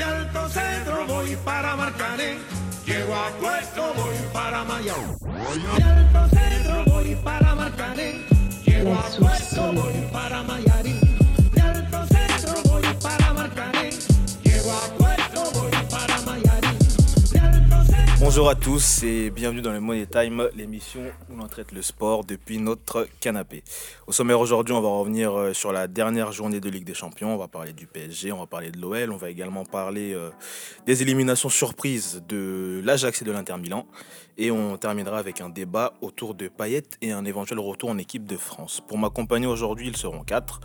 De Alto Centro voy para Marcané. Llego a Puerto, voy para Mayao. De Alto Centro voy para Marcané. Llego a Puerto, voy para Mayarín. Bonjour à tous et bienvenue dans le Money Time, l'émission où l'on traite le sport depuis notre canapé. Au sommaire aujourd'hui, on va revenir euh, sur la dernière journée de Ligue des Champions. On va parler du PSG, on va parler de l'OL, on va également parler euh, des éliminations surprises de l'Ajax et de l'Inter Milan. Et on terminera avec un débat autour de Payet et un éventuel retour en équipe de France. Pour m'accompagner aujourd'hui, ils seront quatre.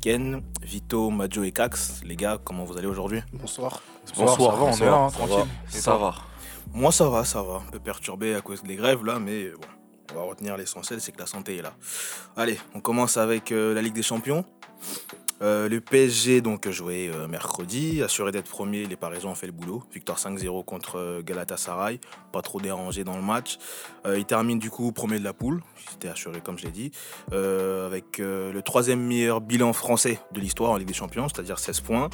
Ken, Vito, Majo et Cax. Les gars, comment vous allez aujourd'hui? Bonsoir. Bonsoir, ça va, on est là, hein, ça va, tranquille. Ça va. Moi ça va, ça va. Un peu perturbé à cause des grèves là, mais bon, on va retenir l'essentiel, c'est que la santé est là. Allez, on commence avec euh, la Ligue des Champions. Euh, le PSG donc joué euh, mercredi, assuré d'être premier, les Parisiens ont fait le boulot. Victoire 5-0 contre euh, Galatasaray, pas trop dérangé dans le match. Il termine du coup premier de la poule, c'était assuré comme je l'ai dit, avec le troisième meilleur bilan français de l'histoire en Ligue des Champions, c'est-à-dire 16 points.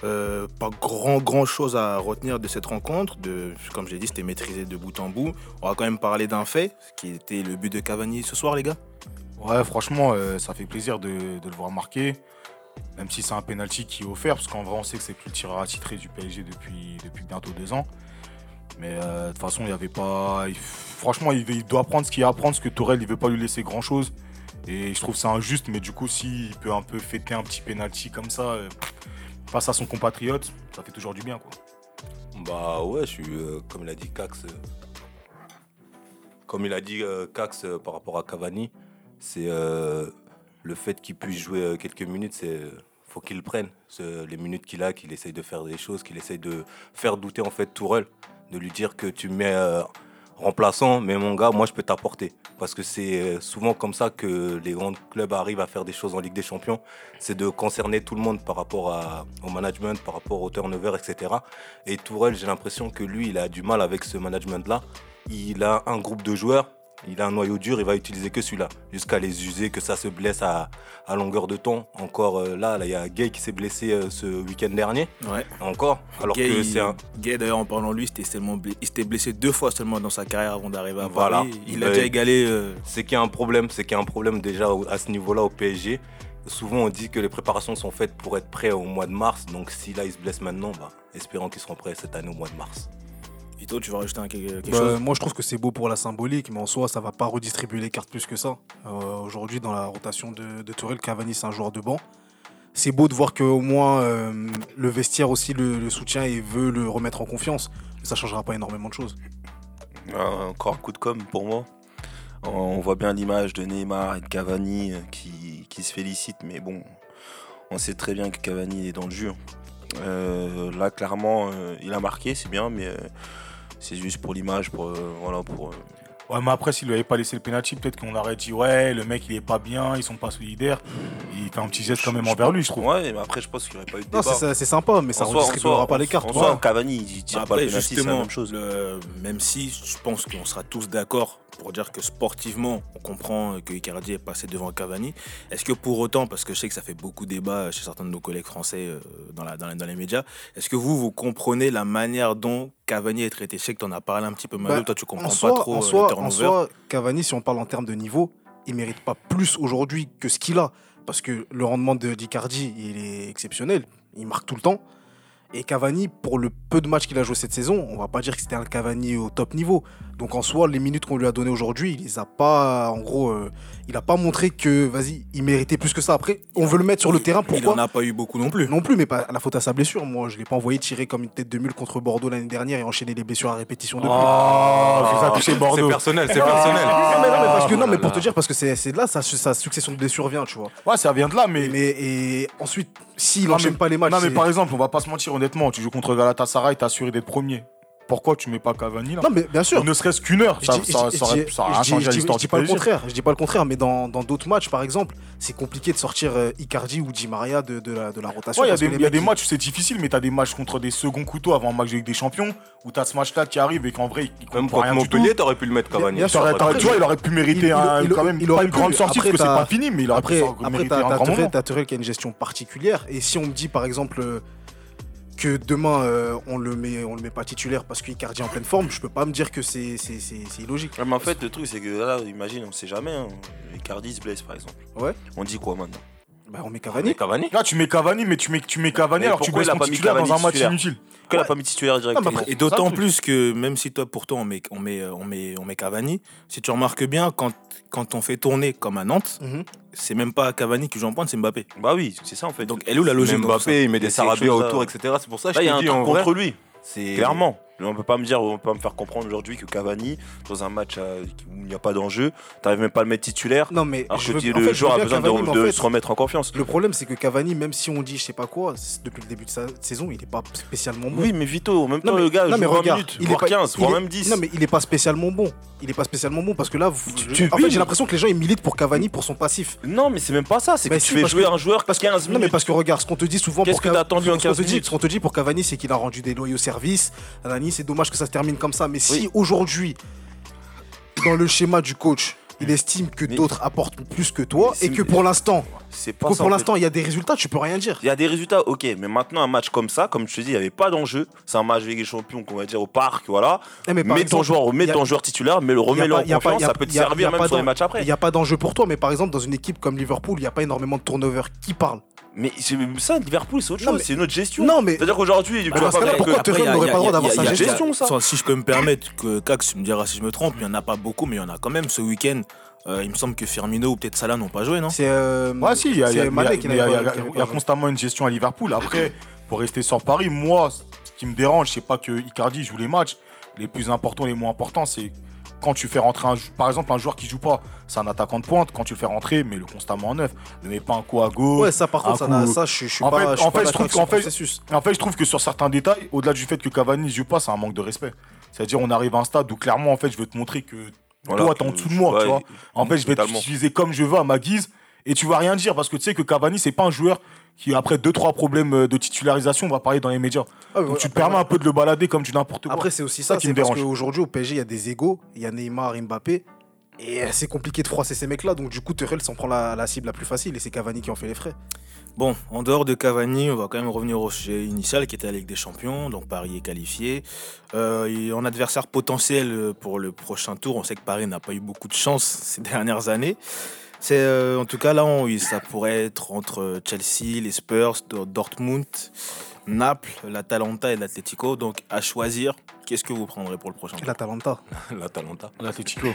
Pas grand grand chose à retenir de cette rencontre. Comme j'ai dit, c'était maîtrisé de bout en bout. On va quand même parler d'un fait, qui était le but de Cavani ce soir, les gars. Ouais, franchement, ça fait plaisir de, de le voir marquer. Même si c'est un penalty qui est offert, parce qu'en vrai, on sait que c'est plus le tireur attitré du PSG depuis, bientôt deux ans. Mais euh, de toute façon, il n'y avait pas. franchement, il, doit apprendre ce qu'il a à apprendre, parce que Tourelle, il veut pas lui laisser grand chose. Et je trouve ça injuste, mais du coup, s'il peut un peu fêter un petit penalty comme ça, euh, face à son compatriote, ça fait toujours du bien, quoi. Bah ouais, je suis, euh, comme il a dit Cax, euh, comme il a dit Cax par rapport à Cavani, c'est le fait qu'il puisse jouer euh, quelques minutes, c'est euh, faut qu'il le prenne. Les minutes qu'il a, qu'il essaye de faire des choses, qu'il essaye de faire douter en fait de lui dire que tu mets euh, remplaçant, mais mon gars, moi je peux t'apporter. Parce que c'est souvent comme ça que les grands clubs arrivent à faire des choses en Ligue des Champions, c'est de concerner tout le monde par rapport au management, par rapport au turnover, etc. Et Tourelle, j'ai l'impression que lui, il a du mal avec ce management-là. Il a un groupe de joueurs, il a un noyau dur, il va utiliser que celui-là, jusqu'à les user, que ça se blesse à, à longueur de temps. Encore euh, là, là, il y a Gay qui s'est blessé euh, ce week-end dernier, Ouais. encore. Alors Gay, que c'est un. Gay, d'ailleurs, en parlant de lui, il s'était blessé deux fois seulement dans sa carrière avant d'arriver à Voilà. Paris. Il a Ben, déjà égalé. euh, C'est qu'il y a un problème, c'est qu'il y a un problème déjà à ce niveau-là au PSG. Souvent, on dit que les préparations sont faites pour être prêts au mois de mars. Donc, si là, ils se blessent maintenant, bah, espérons qu'ils seront prêts cette année au mois de mars. Vito, tu vas rajouter un- quelque, Bah, chose? moi, je trouve que c'est beau pour la symbolique, mais en soi, ça va pas redistribuer les cartes plus que ça. Euh, Aujourd'hui, dans la rotation de, de Tourelle, Cavani, c'est un joueur de banc. C'est beau de voir qu'au moins euh, le vestiaire aussi le, le soutient et veut le remettre en confiance. Mais ça changera pas énormément de choses. Euh, encore un coup de com pour moi. On voit bien l'image de Neymar et de Cavani euh, qui, qui se félicitent, mais bon, on sait très bien que Cavani est dans le jeu. Euh, là, clairement, euh, il a marqué, c'est bien, mais euh, c'est juste pour l'image, pour euh, voilà, pour. euh, Ouais, mais après, s'il lui avait pas laissé le penalty, peut-être qu'on aurait dit ouais, le mec il est pas bien, ils sont pas solidaires. Il fait un petit geste quand même envers lui, je trouve. Ouais, mais après, je pense qu'il n'y aurait pas eu de Non, débat. c'est ça- c'est sympa, mais ça en redistribuera pas les cartes. En Cavani, il tire pas Après, le penalty, c'est la même chose. le- même si je pense qu'on sera tous d'accord pour dire que sportivement, on comprend que Icardi est passé devant Cavani. Est-ce que pour autant, parce que je sais que ça fait beaucoup débat chez certains de nos collègues français euh, dans, la, dans, la- dans les médias, est-ce que vous, vous comprenez la manière dont Cavani est traité? Je sais que tu en as parlé un petit peu, Malo, Bah, toi tu comprends en pas soi, trop en euh, soi, le en soi, Cavani, si on parle en termes de niveau, il mérite pas plus aujourd'hui que ce qu'il a. Parce que le rendement de d'Icardi, il est exceptionnel. Il marque tout le temps. Et Cavani, pour le peu de matchs qu'il a joué cette saison, on va pas dire que c'était un Cavani au top niveau. Donc en soi, les minutes qu'on lui a données aujourd'hui, il les a pas, en gros, euh, il a pas montré que, vas-y, il méritait plus que ça. Après, on veut le mettre sur le terrain, Il pourquoi n'en a pas eu beaucoup non plus. non plus, mais pas la faute à sa blessure. Moi, je l'ai pas envoyé tirer comme une tête de mule contre Bordeaux l'année dernière et enchaîner les blessures à répétition depuis. Oh, c'est ça touché C'est Bordeaux. personnel, c'est Ah. personnel. Non, mais, non, mais parce que, non, mais pour là te dire, parce que c'est c'est de là sa, sa succession de blessures vient, tu vois. Ouais, ça vient de là, mais. Mais, et ensuite, s'il Non, enchaîne mais- pas les matchs, non, mais c'est- par exemple, on va pas se mentir, honnêtement, tu joues contre Galatasaray, t'as assuré d'être premier. Pourquoi tu mets pas Cavani là non, mais bien sûr. Ne serait-ce qu'une heure, Je ça, dis- ça, ça ça aurait changé l'histoire je dis du pas le contraire. Je dis pas le contraire, mais dans dans d'autres matchs, par exemple, c'est compliqué de sortir euh, Icardi ou Di Maria de, de la, de la rotation. Ouais, il y a des, y a matchs où c'est difficile, mais t'as des matchs contre des seconds couteaux avant un match Ligue des Champions, où t'as ce match-là qui arrive et qu'en vrai, il compte Même pour contre rien. Montpellier, t'aurais pu le mettre Cavani. Tu vois, il aurait pu mériter quand même il aurait pas une grande sortie parce que c'est pas fini, mais il aurait pu mériter t'as un t'as grand moment. t'as Tourelle qui a une gestion particulière. Et si on me dit, par exemple, euh, que demain euh, on le met on le met pas titulaire parce qu'Icardi est en pleine forme, je peux pas me dire que c'est c'est- illogique. Ouais, mais en fait, le truc, c'est que là, imagine, on sait jamais. Hein. Icardi se blesse, par exemple. Ouais. On dit quoi maintenant? Bah on met Cavani. Cavani Là, tu mets Cavani, mais tu mets, tu mets Cavani Mais alors que tu baisses ton pas titulaire dans un match titulaire inutile. Pourquoi il a pas mis titulaire directement après, Et ça, d'autant plus que même si toi pourtant on met, on met, on met, on met Cavani, si tu remarques bien, quand, quand on fait tourner comme à Nantes, Mhm. c'est même pas Cavani qui joue en pointe, c'est Mbappé. Bah oui, c'est ça en fait. Donc elle est où la logique Mbappé, il met des Sarabia autour, etc. C'est pour ça que je il y a te un dis en contre lui. c'est- Clairement. On peut pas me dire, on peut pas me faire comprendre aujourd'hui que Cavani, dans un match euh, où il n'y a pas d'enjeu, t'arrives même pas à le mettre titulaire. Non mais Alors je que veux- en le fait, joueur a besoin de, Cavani, en fait, se remettre en confiance. Le problème c'est que Cavani, même si on dit je sais pas quoi, depuis le début de sa saison, il est pas spécialement bon. Oui, mais Vito, en même Non, temps, mais- le gars non, mais joue 20 regarde, minutes, il est pas- 15, il voire est- même 10. Non mais il est pas spécialement bon. Il est pas spécialement bon parce que là, vous- Tu- en oui, fait, j'ai l'impression que les gens ils militent pour Cavani pour son passif. Non, mais c'est même pas ça. C'est que tu fais jouer un joueur Parce que 15 non mais minutes. parce que regarde, ce qu'on te dit souvent Qu'est-ce pour que Ca- t'as attendu en ce qu'on 15 te dit- minutes Ce qu'on te dit pour Cavani, c'est qu'il a rendu des loyaux services. C'est dommage que ça se termine comme ça. Mais si aujourd'hui, dans le schéma du coach, il estime que d'autres apportent plus que toi et que pour l'instant, pas que ça, pour l'instant il y a des résultats, tu peux rien dire. Il y a des résultats, ok, mais maintenant un match comme ça, comme je te dis, il n'y avait pas d'enjeu. C'est un match Ligue des Champions qu'on va dire au parc, voilà. Eh, mais mets exemple, ton joueur, mets ton joueur titulaire, mais le remets-le en y a pas- confiance, y a- ça peut te y a- y a servir pas même sur les matchs après. Il n'y a pas d'enjeu pour toi, mais par exemple, dans une équipe comme Liverpool, il n'y a pas énormément de turnover. Qui parle Mais c'est- ça, Liverpool, c'est autre Non, chose, c'est une autre gestion. Non, mais C'est-à-dire qu'aujourd'hui, pas pourquoi a- n'aurait pas le droit d'avoir sa gestion, ça? Si je peux me permettre, que Cax, tu me diras si je me trompe, il n'y en a pas beaucoup, mais il y en a quand même. Ce week-end, euh, il me semble que Firmino ou peut-être Salah n'ont pas joué, non c'est. euh, Ouais, si, il y a, y a- y a- y constamment une gestion à Liverpool. Après, pour rester sur Paris, moi, ce qui me dérange, c'est pas que Icardi joue les matchs. Les plus importants, les moins importants, c'est quand tu fais rentrer un par exemple un joueur qui joue pas, c'est un attaquant de pointe. Quand tu le fais rentrer, mets-le constamment en neuf. Ne mets pas un coup à gauche. Ouais, ça par contre, ça, coup- ça, je je suis En pas. fait- je suis en pas fait, je trouve. En fait, je trouve que sur certains détails, au-delà du fait que Cavani ne joue pas, c'est un manque de respect. C'est-à-dire, on arrive à un stade où clairement, en fait, je veux te montrer que Voilà, toi, t'es en dessous de moi, tu vois. En fait, je vais t'utiliser comme je veux à ma guise et tu vas rien dire parce que tu sais que Cavani, c'est pas un joueur qui, après 2-3 problèmes euh, de titularisation, va parler dans les médias. Ah, ouais, Donc, tu te permets ouais. un peu de le balader comme du n'importe quoi. Après, c'est aussi ça ça, qui me parce dérange. qu'aujourd'hui, au PSG, il y a des égaux. Il y a Neymar, Mbappé. Et c'est compliqué de froisser ces mecs-là. Donc, du coup, Tuchel s'en prend la, la cible la plus facile. Et c'est Cavani qui en fait les frais. Bon, en dehors de Cavani, on va quand même revenir au sujet initial qui était la Ligue des Champions. Donc Paris est qualifié. Euh, en adversaire potentiel euh, pour le prochain tour, on sait que Paris n'a pas eu beaucoup de chance ces dernières années. C'est euh, en tout cas là, on- ça pourrait être entre Chelsea, les Spurs, Do- Dortmund, Naples, l'Atalanta et l'Atlético. Donc à choisir, qu'est-ce que vous prendrez pour le prochain tour? l'Atalanta. L'Atalanta. L'Atletico.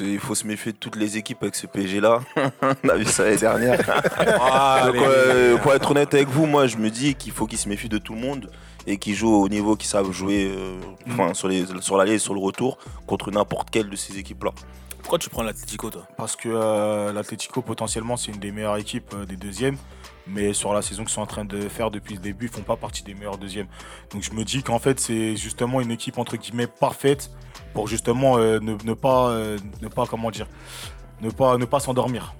Il faut se méfier de toutes les équipes avec ce PSG-là. On a vu ça l'année dernière. Ah, Donc, euh, pour être honnête avec vous, moi je me dis qu'il faut qu'ils se méfient de tout le monde et qu'ils jouent au niveau qu'ils savent jouer euh, enfin, sur, les, sur l'aller et sur le retour contre n'importe quelle de ces équipes-là. Pourquoi tu prends l'Atlético toi? Parce que euh, l'Atletico, potentiellement, c'est une des meilleures équipes euh, des deuxièmes. Mais sur la saison qu'ils sont en train de faire depuis le début, ils font pas partie des meilleurs deuxièmes. Donc je me dis qu'en fait, c'est justement une équipe entre guillemets parfaite pour justement euh, ne, ne pas, euh, ne pas, comment dire, ne pas, ne pas s'endormir.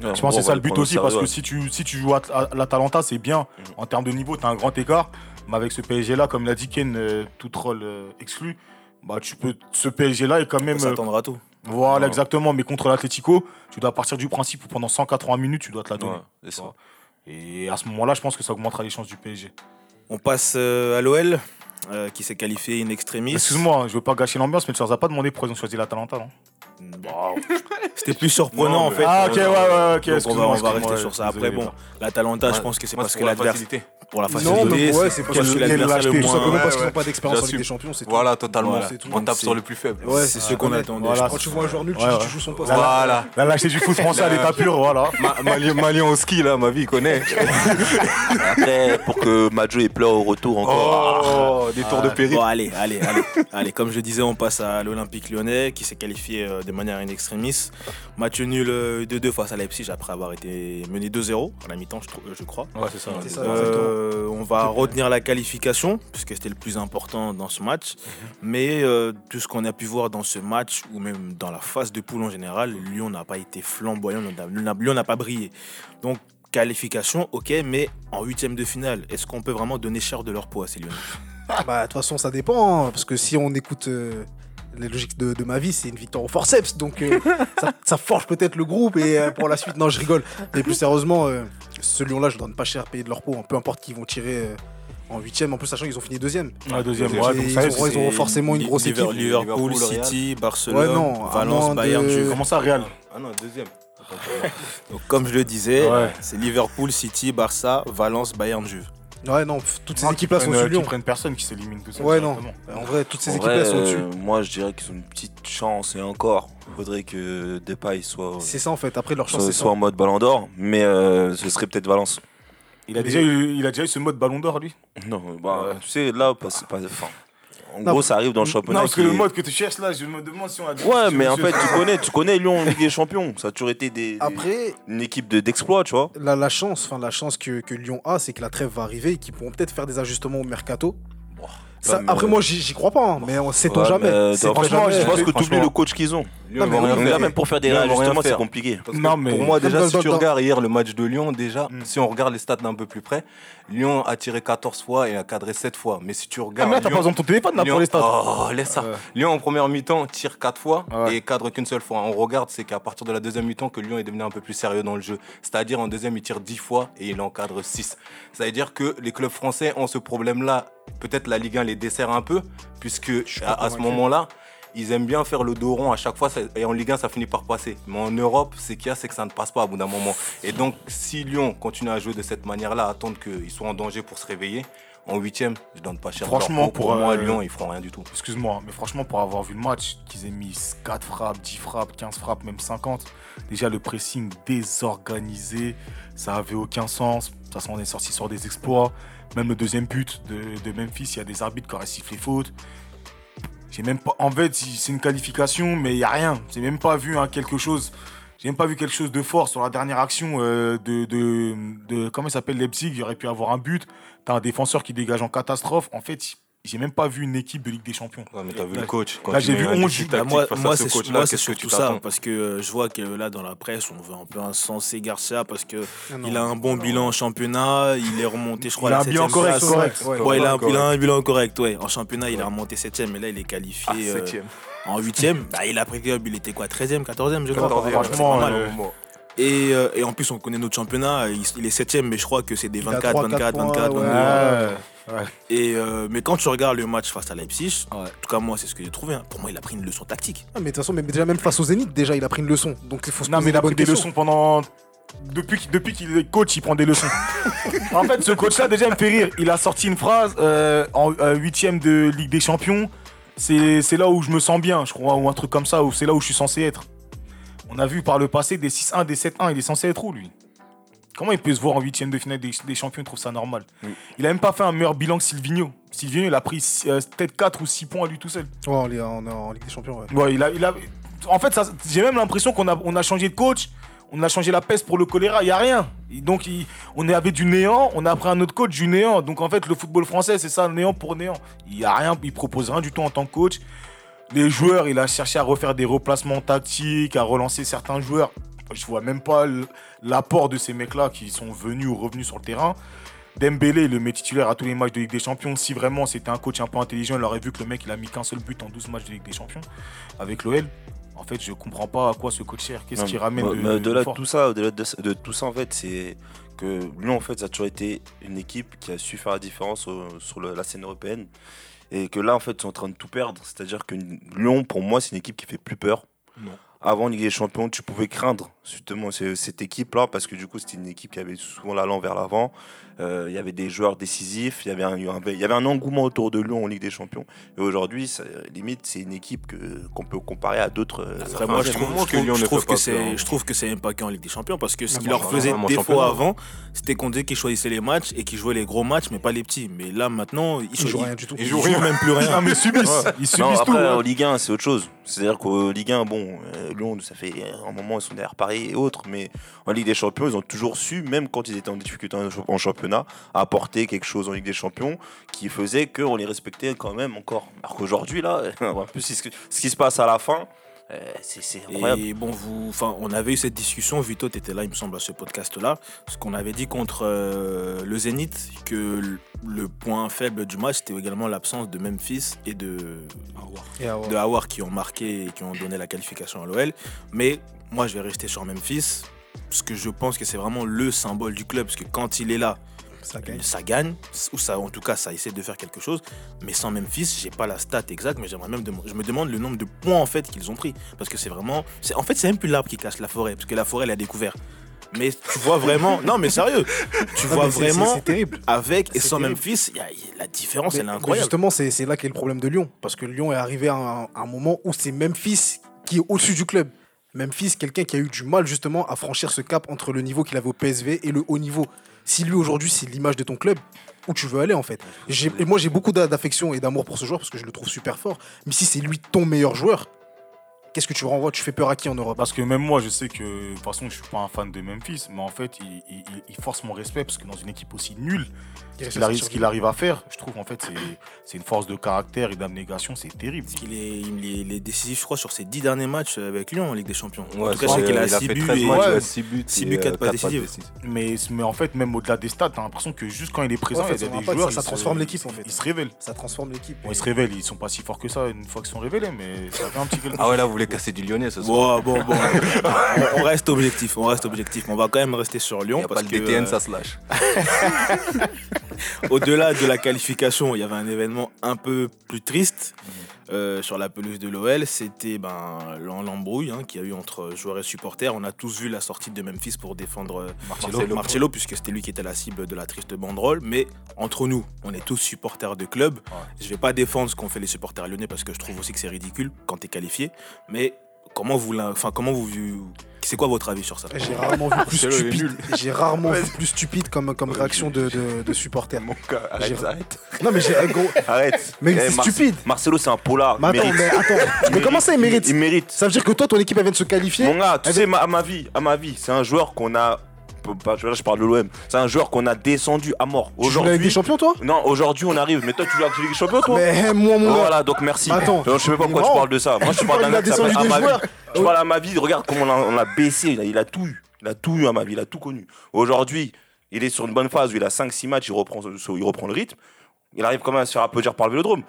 Je pense que c'est ça le but aussi, parce que si tu, si tu joues à, à l'Atalanta, c'est bien. En termes de niveau, tu as un grand écart. Mais avec ce PSG-là, comme l'a dit Ken, euh, tout euh, exclu, bah, tu peux, ce PSG-là est quand même. à tout. Voilà, exactement. Mais contre l'Atletico, tu dois partir du principe où pendant 180 minutes, tu dois te la donner. ça. Et à ce moment-là, je pense que ça augmentera les chances du PSG. On passe euh, à l'OL euh, qui s'est qualifié in extremis. Excuse-moi, hein, je veux pas gâcher l'ambiance, mais tu leur as pas demandé pourquoi ils ont choisi l'Atalanta, non? Bon, C'était plus surprenant Non, en fait. Ah, ok, ouais, ouais, ok. Donc on va, on va rester ouais, sur ça. Après, bon, l'Atalanta, je pense que c'est parce que l'adversaire. Pour la Non, facilité. mais ouais, c'est c'est parce lâcheté, le tout simplement parce qu'ils n'ont pas d'expérience en. Ligue des Champions. C'est tout. Voilà, totalement. Voilà. C'est tout. On tape sur le plus faible. Ouais, C'est ce qu'on attendait. Quand tu vois un joueur nul, tu Ouais, dis ouais. tu joues son poste. Voilà. La lâcheté du foot français à l'état pur, voilà. Ma- Malien, au ski, là, ma vie, il connaît. Après, pour que Majo ait pleure au retour encore. Oh, des tours de péril. Bon, allez, allez, allez. allez, comme je disais, on passe à l'Olympique lyonnais qui s'est qualifié euh, de manière in extremis. Match nul euh, 2-2 face à Leipzig après avoir été mené 2-0 à la mi-temps, je, crois. Ouais, c'est ça. Euh, on va retenir la qualification, puisque c'était le plus important dans ce match. Mais euh, tout ce qu'on a pu voir dans ce match, ou même dans la phase de poule en général, Lyon n'a pas été flamboyant, Lyon n'a- pas brillé. Donc, qualification, ok, mais en huitième de finale, est-ce qu'on peut vraiment donner cher de leur peau à ces Lyonnais? Bah, de toute façon, ça dépend. hein, parce que si on écoute euh, les logiques de, de ma vie, c'est une victoire au forceps. Donc, euh, ça, ça forge peut-être le groupe. Et euh, pour la suite, non, je rigole. Mais plus sérieusement, euh, ce Lyon-là, je ne donne pas cher payer de leur peau. hein, peu importe qui vont tirer euh, En huitième, en plus, sachant qu'ils ont fini deuxième. Ouais, deuxième, ouais, donc ça, ils, ont, ils ont C'est forcément une grosse Liver- équipe. Liverpool, Liverpool, Real. City, Barcelone, Ouais, non, à Valence, Bayern, de- Juve. Comment ça, Real Ah non, deuxième. Donc, comme je le disais, Ouais. c'est Liverpool, City, Barça, Valence, Bayern, Juve. Ouais, non, toutes ces équipes-là qui sont sous euh, qui Lyon. prennent personne qui s'élimine tout ça. Ouais, non. En vrai, toutes ces équipes-là sont euh, au-dessus. moi, je dirais qu'ils ont une petite chance et encore. Faudrait que Depay soit, C'est ça, en fait. Après, leur chance, soit, c'est soit en mode Ballon d'Or, mais euh, ce serait peut-être Valence. Il a, déjà eu, il a déjà eu ce mode ballon d'or, lui? Non, bah, tu sais, là, pas, pas- enfin, en Non, gros, ça arrive dans le Non, championnat. parce que le mode que tu cherches là, je me demande si on a. Ouais, mais en fait, tu connais, tu connais Lyon en Ligue des Champions. Ça a toujours été des, des- Après, une équipe de- d'exploit, tu vois. la, la chance, enfin la chance que, que Lyon a, c'est que la trêve va arriver et qu'ils pourront peut-être faire des ajustements au mercato. Ça, mais- après, moi, j'y crois pas, hein, mais on sait-on Ouais, jamais. fait, franchement, je pense que tu oublies le coach qu'ils ont. Non, mais oui, là, même pour faire des réajustements, c'est compliqué. Non, mais- Pour moi, déjà, si tu regardes hier le match de Lyon, déjà, Mm. si on regarde les stats d'un peu plus près, Lyon a tiré 14 fois et a cadré 7 fois. Mais si tu Ah, regardes. mais là, t'as pas Lyon- besoin de ton téléphone là Lyon- pour les stats. Oh, laisse ça. Lyon en première mi-temps tire 4 fois Ouais. et cadre qu'une seule fois. On regarde, c'est qu'à partir de la deuxième mi-temps que Lyon est devenu un peu plus sérieux dans le jeu. C'est-à-dire en deuxième, il tire 10 fois et il en cadre 6. Ça veut dire que les clubs français ont ce problème-là. Peut-être la Ligue 1 les dessert un peu, puisque à, à ce moment-là, ils aiment bien faire le dos rond à chaque fois. Et en Ligue 1, ça finit par passer. Mais en Europe, c'est qu'il y a, c'est que ça ne passe pas à bout d'un moment. Et donc, si Lyon continue à jouer de cette manière-là, attendre qu'ils soient en danger pour se réveiller, en huitième, je donne pas cher. Franchement, pour, pour, moi, euh, Lyon, ils feront rien du tout. Excuse-moi, mais franchement, pour avoir vu le match, qu'ils aient mis 4 frappes, 10 frappes, 15 frappes, même 50, déjà le pressing désorganisé, ça avait aucun sens. De toute façon, on est sorti sur des exploits. Même le deuxième but de, Memphis, il y a des arbitres qui auraient sifflé faute. J'ai même pas. En fait, c'est une qualification, mais il n'y a rien. J'ai même pas vu hein, quelque chose. J'ai même pas vu quelque chose de fort sur la dernière action euh, de, de, de- Comment il s'appelle Leipzig Il aurait pu avoir un but. T'as un défenseur qui dégage en catastrophe. En fait, j'ai même pas vu une équipe de Ligue des Champions. Ouais, mais t'as vu Là, le coach. Quand là, j'ai vu un 11 défi Bah, tactique moi, à moi, ce c'est que surtout tu ça, parce que euh, je vois que là, dans la presse, on veut un peu incenser Garcia parce que Ah non. il a un bon bilan en championnat, il est remonté, je crois, Il à a la un bilan correct, place. correct. Ouais, Ouais, il, a, un- Correct. il a un bilan correct, ouais. En championnat, il est remonté 7ème, mais là, il est qualifié Ah, euh, en 8ème. Bah, il a pris club, il était quoi 13ème, 14ème, je crois. 14e, franchement, c'est pas mal. euh, Et, euh, et en plus, on connaît notre championnat, il, il est 7ème, mais je crois que c'est des Il a 24, 3, 24, 4 24, points, 22. Ouais. Et euh, mais quand tu regardes le match face à Leipzig, en tout cas, moi, c'est ce que j'ai trouvé. hein. Pour moi, il a pris une leçon tactique. Ah, mais de toute façon, mais déjà, même face au Zénith, déjà, il a pris une leçon. Donc, il faut se Non, poser mais il a pris des leçons pendant. Depuis, qu'il- depuis qu'il est coach, il prend des leçons. en fait, ce coach-là, déjà, il me fait rire. Il a sorti une phrase euh, en huitième de Ligue des Champions. C'est c'est là où je me sens bien, je crois, ou un truc comme ça, ou c'est là où je suis censé être. On a vu par le passé des 6-1, des 7-1, il est censé être où, lui? Comment il peut se voir en huitième de finale des, des champions Il trouve ça normal. Il a même pas fait un meilleur bilan que Silvino. Silvino, il a pris euh, peut-être 4 ou 6 points à lui tout seul. Ouais, on est en, Ligue des Champions, ouais. Ouais, il a, il a... En fait, ça- j'ai même l'impression qu'on a, on a changé de coach, on a changé la peste pour le choléra, il n'y a rien. Et Donc, il- on est avec du néant, on a pris un autre coach du néant. Donc, en fait, le football français, c'est ça, néant pour néant. Il n'y a rien, il propose rien du tout en tant que coach. Les joueurs, il a cherché à refaire des replacements tactiques, à relancer certains joueurs. Je vois même pas l'apport de ces mecs-là qui sont venus ou revenus sur le terrain. Dembélé, le met titulaire à tous les matchs de Ligue des Champions. Si vraiment c'était un coach un peu intelligent, il aurait vu que le mec il a mis qu'un seul but en 12 matchs de Ligue des Champions avec l'OL. En fait, je comprends pas à quoi ce coach sert. Qu'est-ce qu'il mais- ramène de, mais au-delà de fort tout ça, au-delà de, de tout ça, en fait, c'est que Lyon, en fait, ça a toujours été une équipe qui a su faire la différence au- sur le- la scène européenne. Et que là, en fait, ils sont en train de tout perdre. C'est-à-dire que Lyon, pour moi, c'est une équipe qui fait plus peur. Non. Avant Ligue des Champions, tu pouvais craindre justement ce- cette équipe-là parce que du coup, c'était une équipe qui avait souvent l'allant vers l'avant. Euh, Il y avait des joueurs décisifs, il y avait un, il y avait un engouement autour de Lyon en Ligue des Champions. Et aujourd'hui, limite, c'est une équipe que- qu'on peut comparer à d'autres. euh, Après, moi, un je trouve, je que Lyon je ne trouve que hein. je trouve que c'est même pas qu'en Ligue des Champions parce que ce qui Non, leur faisait défaut avant, c'était qu'on disait qu'ils choisissaient les matchs et qu'ils jouaient les gros matchs, mais pas les petits. Mais là, maintenant, ils, Ils jouent rien du tout. Ils jouent même plus rien. Non, mais ils subissent. Ils subissent Non, tout. après, hein. en Ligue 1, c'est autre chose. C'est-à-dire qu'au Ligue 1, bon, euh, Lyon, ça fait un moment, ils sont derrière Paris et autres, mais en Ligue des Champions, ils ont toujours su, même quand ils étaient en difficulté en champ- en championnat, apporter quelque chose en Ligue des Champions qui faisait qu'on les respectait quand même encore. Alors qu'aujourd'hui, là, en plus, ce qui- ce qui se passe à la fin, euh, c'est c'est incroyable. Et bon, vous, enfin, on avait eu cette discussion. Vito, tu étais là, il me semble, à ce podcast-là. Ce qu'on avait dit contre euh, le Zénith, que le- point faible du match, c'était également l'absence de Memphis et de, ouais. de Howard qui ont marqué et qui ont donné la qualification à l'OL. Mais moi, je vais rester sur Memphis, parce que je pense que c'est vraiment le symbole du club, parce que quand il est là, Ça gagne. ça gagne, ou ça, en tout cas, ça essaie de faire quelque chose. Mais sans Memphis, j'ai pas la stat exacte, mais j'aimerais même, je me demande le nombre de points en fait qu'ils ont pris, parce que c'est vraiment, c'est, en fait, c'est même plus l'arbre qui cache la forêt, parce que la forêt, elle a découvert. Mais tu vois vraiment, non, mais sérieux, tu Non, vois vraiment c'est- C'est terrible. avec et sans terrible. Memphis, il y a- la différence, Mais- elle est incroyable. justement, c'est c'est là qu'est le problème de Lyon. Parce que Lyon est arrivé à un, à un moment où c'est Memphis qui est au-dessus du club. Memphis, quelqu'un qui a eu du mal justement à franchir ce cap entre le niveau qu'il avait au PSV et le haut niveau. Si lui aujourd'hui c'est l'image de ton club, où tu veux aller en fait. Moi j'ai beaucoup d'a- d'affection et d'amour pour ce joueur parce que je le trouve super fort. Mais si c'est lui ton meilleur joueur, qu'est-ce que tu renvoies Tu fais peur à qui en Europe? Parce que même moi, je sais que de toute façon, je suis pas un fan de Memphis, mais en fait, il, il- il- il force mon respect parce que dans une équipe aussi nulle, Il ce qu'il arrive, à faire, je trouve en fait, c'est- une force de caractère et d'abnégation, c'est terrible. Parce qu'il est, il est, il est décisif, je crois, sur ses 10 derniers matchs avec Lyon en Ligue des Champions. en Ouais, tout cas, c'est- je sais qu'il a il a 6 fait buts 13 et- matchs, il a Ouais. 6 buts. Buts, euh, quatre passes décisives. Mais, mais en fait, même au-delà des stats, t'as l'impression que juste quand il est présent, Ouais, en fait, il y a des joueurs. ça transforme l'équipe, en fait. Ils se révèlent. Ça transforme l'équipe. Ils se révèlent, ils sont pas si forts que ça une fois qu'ils sont révélés, mais ça fait un petit quelque Ah ouais, là, vous voulez casser du lyonnais ce soir. Bon, bon, bon. on, on reste objectif, on reste objectif. On va quand même rester sur Lyon a parce pas le que DTN, euh, ça se lâche. au-delà de la qualification, il y avait un événement un peu plus triste euh, sur la pelouse de l'OL. C'était ben, l'em- l'embrouille hein, qu'il y a eu entre joueurs et supporters. On a tous vu la sortie de Memphis pour défendre euh. Marcelo, puisque c'était lui qui était la cible de la triste banderole. Mais entre nous, on est tous supporters de club. Je vais pas défendre ce qu'ont fait les supporters lyonnais parce que je trouve aussi que c'est ridicule quand tu es qualifié. Mais comment vous, enfin, comment vous, c'est quoi votre avis sur ça? J'ai rarement vu plus stupide. J'ai rarement vu plus stupide comme, comme réaction de, de, de supporter. Mon gars, arrête, arrête. Non mais j'ai gros. Arrête. Mais Eh, c'est Mar- stupide. Marcelo, c'est un polar. Mais attends, mérite. mais attends. Mais comment ça il mérite Il mérite. Ça veut dire que toi ton équipe elle vient de se qualifier. Mon gars, tu Elle sais, ma- à ma vie, à ma vie, c'est un joueur qu'on a. pas- Je je parle de l'OM. C'est un joueur qu'on a descendu à mort. Tu joues la Ligue des Aujourd'hui. Champions toi? Non, aujourd'hui, on arrive. Mais toi, tu joues avec des Champions, toi? Mais moi mon. Voilà, donc merci. Attends. Je sais pas pourquoi tu parles de ça. Moi, je Tu parle d'un gars qui s'appelle vie. Je parle à ma vie. Regarde comment on l'a baissé. Il a, il a tout eu. Il a tout eu à ma vie. Il a tout connu. Aujourd'hui, il est sur une bonne phase où il a 5-6 matchs. Il reprend, il reprend le rythme. Il arrive quand même à se faire applaudir par le vélodrome.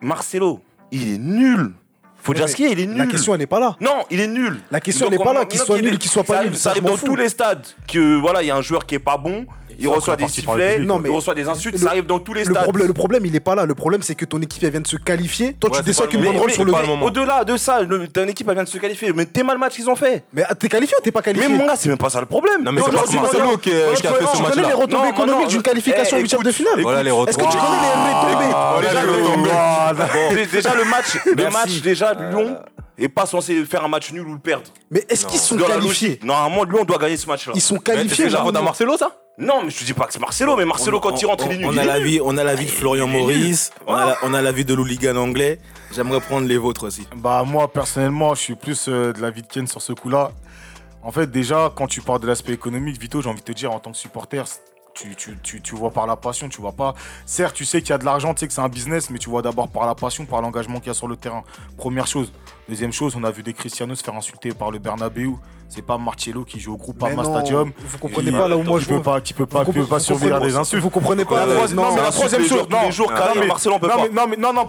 Marcelo, il est nul. Faut est, il est nul. La question elle n'est pas là. Non, il est nul. La question, Donc, elle est pas là, qu'il soit nul qu'il soit pas nul, ça, arrive dans tous les stades que voilà, il y a un joueur qui est pas bon, il reçoit des le sifflets, Non, mais il reçoit des insultes, le- ça arrive dans tous les Le stades. problème, le problème il est pas là. Le problème c'est que ton équipe elle vient de se qualifier. Toi Ouais, tu c'est descends pas avec le une moment. banderole Mais- sur mais le le. Au-delà de ça, le- ton équipe elle vient de se qualifier. Mais t'es mal match qu'ils ont fait. Mais ah, t'es qualifié ou t'es pas Mais qualifié mon gars, c'est même pas ça le problème. Non, mais c'est Aujourd'hui, Marcelo qui, a je fait ce Tu connais les retombées économiques d'une qualification eh, en huitième de finale Voilà les Est-ce que tu connais les retombées? Déjà, le, le match, le match déjà Lyon est pas censé faire un match nul ou le perdre. Mais est-ce qu'ils sont la qualifiés Normalement, Lyon doit gagner ce match-là. Ils sont qualifiés. j'ai là. faute à Marcelo, ça? Non, mais je te dis pas que c'est Marcelo, mais Marcelo quand il rentre, il est nul. on il a est la nul. vie, on a la vie de Florian Maurice, on a la, on a la vie de l'hooligan anglais. J'aimerais prendre les vôtres aussi. Bah moi personnellement je suis plus euh, de la vie de Ken sur ce coup-là. En fait déjà quand tu parles de l'aspect économique, Vito, j'ai envie de te dire en tant que supporter, tu, tu, tu, tu vois par la passion, tu vois pas. Certes tu sais qu'il y a de l'argent, tu sais que c'est un business, mais tu vois d'abord par la passion, par l'engagement qu'il y a sur le terrain. Première chose. Deuxième chose, on a vu des Cristiano se faire insulter par le Bernabeu. C'est pas Marcello qui joue au groupe non, Stadium. Vous comprenez pas là où moi je veux. pas, tu peux pas, peux pas surveiller des insultes. Vous comprenez pas. La Ouais, troisième- non, mais la troisième chose, non, jours, Karim, mais- Marcelo, peut non, pas. mais- non, non, non,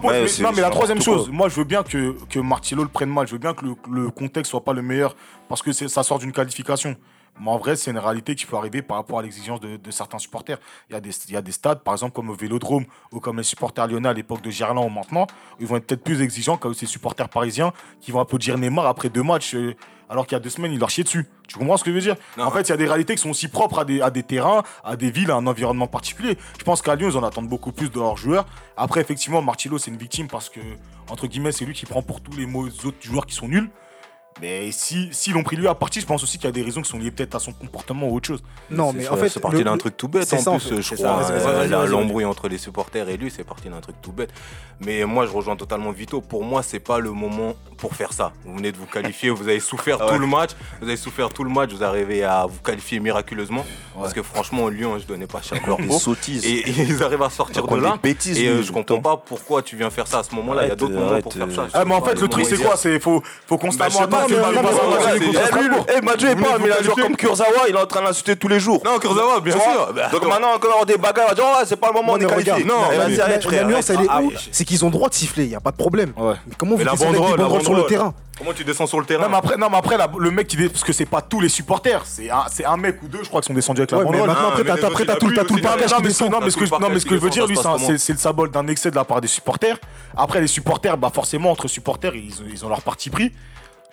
la troisième chose, moi je veux bien que, que Marcelo le prenne mal, je veux bien que le, le contexte soit pas le meilleur parce que c'est- ça sort d'une qualification. Mais en vrai, c'est une réalité qui peut arriver par rapport à l'exigence de, de certains supporters. Il y, a des, il y a des stades, par exemple, comme au Vélodrome ou comme les supporters lyonnais à l'époque de Gerland ou maintenant, ils vont être peut-être plus exigeants que ces supporters parisiens qui vont applaudir Neymar après deux matchs euh, alors qu'il y a deux semaines, ils leur chiaient dessus. Tu comprends ce que je veux dire? Non. En fait, il y a des réalités qui sont aussi propres à des, à des terrains, à des villes, à un environnement particulier. Je pense qu'à Lyon, ils en attendent beaucoup plus de leurs joueurs. Après, effectivement, Martillo, c'est une victime parce que, entre guillemets, c'est lui qui prend pour tous les mots- autres joueurs qui sont nuls. Mais si s'ils l'ont pris lui à partie, je pense aussi qu'il y a des raisons qui sont liées peut-être à son comportement ou autre chose. Non, mais en fait. c'est parti d'un truc tout bête en ça, plus, je crois. euh. L'embrouille entre les supporters et lui, c'est parti d'un truc tout bête. Mais moi, je rejoins totalement Vito. Pour moi, c'est pas le moment pour faire ça. Vous venez de vous qualifier, vous avez souffert Ah tout le match, vous avez souffert tout le match, vous arrivez à vous qualifier miraculeusement. Parce que franchement, Lyon, je donnais pas cher leur Des sottises. Et, et ils arrivent à sortir de là. des bêtises, et euh, je comprends pas pourquoi tu viens faire ça à ce moment-là. Il y a d'autres moments pour faire ça. euh, Ah, mais en fait, le truc, c'est quoi C'est faut, faut Bah, constamment Eh, Madjo est pas, mais il a qualifier comme Kurzawa, il est en train de l'insulter tous les jours. Non, Kurzawa, bien sûr. Donc maintenant, quand on avoir des bagarres, on va dire, oh, c'est pas le moment, on Non, est qualifié. non, Eh, La- nuance, elle est Ah, où C'est qu'ils ont le droit de siffler, il n'y a pas de problème. Ouais. Mais comment vous faites des banderoles sur le terrain Comment tu descends sur le terrain Non mais après, non, mais après la- le mec qui dé- parce que c'est pas tous les supporters, c'est un, c'est un mec ou deux, je crois, qui sont descendus avec la Ouais, banderole. maintenant, Ah, après, mais t'as les t'as- autres, après, il t'as a tout, le aussi, Non, mais, partage non, mais, ce- que, je- veux dire, lui, c'est le sabot d'un excès de la part des supporters. Après, les supporters, bah forcément, entre supporters, ils ont leur parti pris.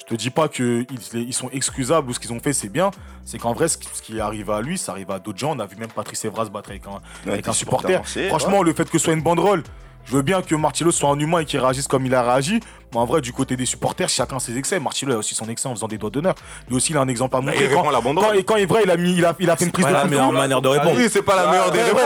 Je te dis pas qu'ils ils sont excusables ou ce qu'ils ont fait, c'est bien. C'est qu'en vrai, ce qui, arrive à lui, ça arrive à d'autres gens. On a vu même Patrice Evra se battre avec un, avec des un supporter. Franchement, le fait que ce soit une banderole, je veux bien que Martillo soit un humain et qu'il réagisse comme il a réagi. Mais en vrai, du côté des supporters, chacun ses excès. Martillo a aussi son excès en faisant des doigts d'honneur. Lui aussi, il a un exemple à Bah, montrer. il répond quand, la quand, et quand Evra, il a, mis, il, a, il a fait une prise pas de la coup de meilleure coude, manière de Ah répondre. oui, c'est pas la meilleure des réponses.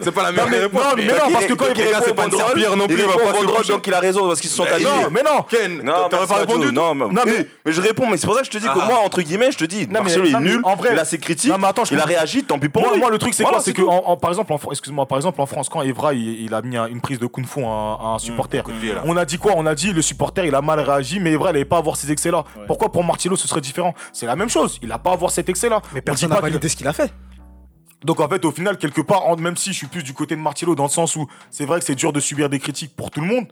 C'est pas la meilleure Non, mais- des réponses. non, mais non, parce que quand il répond c'est pas une serpillère non Il plus, il pas donc il a raison parce qu'ils se sont Bah, qualifiés. Non, mais non. Ken, Non, t'aurais pas à répondu. Non, mais, Non, mais- je réponds, mais c'est pour ça que je te dis que Ah. moi, entre guillemets, je te dis, Non, mais- Marcelo il non, est mais nul, en vrai- il a ses critiques, il a réagi, tant pis pour Moi, le truc, c'est quoi C'est que, par exemple, excuse-moi, par exemple, en France, quand Evra il, il a mis un- une prise de kung fu à un, à un supporter, on a dit quoi On a dit le supporter, il a mal réagi, mais Evra, il n'avait pas à avoir ces excès-là. Pourquoi pour Martino, ce serait différent? C'est la même chose. Il n'a pas à avoir cet excès-là. Mais On personne n'a validé ce qu'il a fait. Donc en fait, au final, quelque part, en- même si je suis plus du côté de Martillo dans le sens où c'est vrai que c'est dur de subir des critiques pour tout le monde,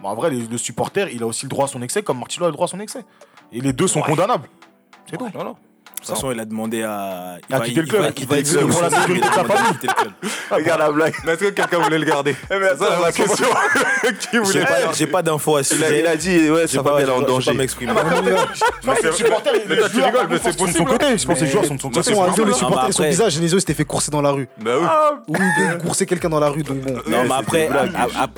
mais en vrai, les- le supporter, il a aussi le droit à son excès, comme Martillo a le droit à son excès. Et les deux sont condamnables. C'est tout. Voilà. De toute façon, il a demandé à. il À va- quitter le il club, va- il quitter va le exiler club pour la le sécurité de sa famille. quitter le club. Regarde la blague. Mais est-ce que quelqu'un voulait le garder Eh, mais attends, Ça, la question. Qui J'ai voulait pas, j'ai pas d'infos à ce Il a, sujet. il a dit, ouais, ça pas, va je être en je vais pas danger. m'exprimer. Non, c'est le supporter, mais toi, tu joueurs, rigoles, mais par c'est sont de possible. son côté. Je pense que les joueurs sont de son De toute côté. les mais supporters, son après- visage, Genesio, il s'était fait courser dans la rue. Bah oui. Ou il coursait quelqu'un dans la rue, donc bon. Non, mais après,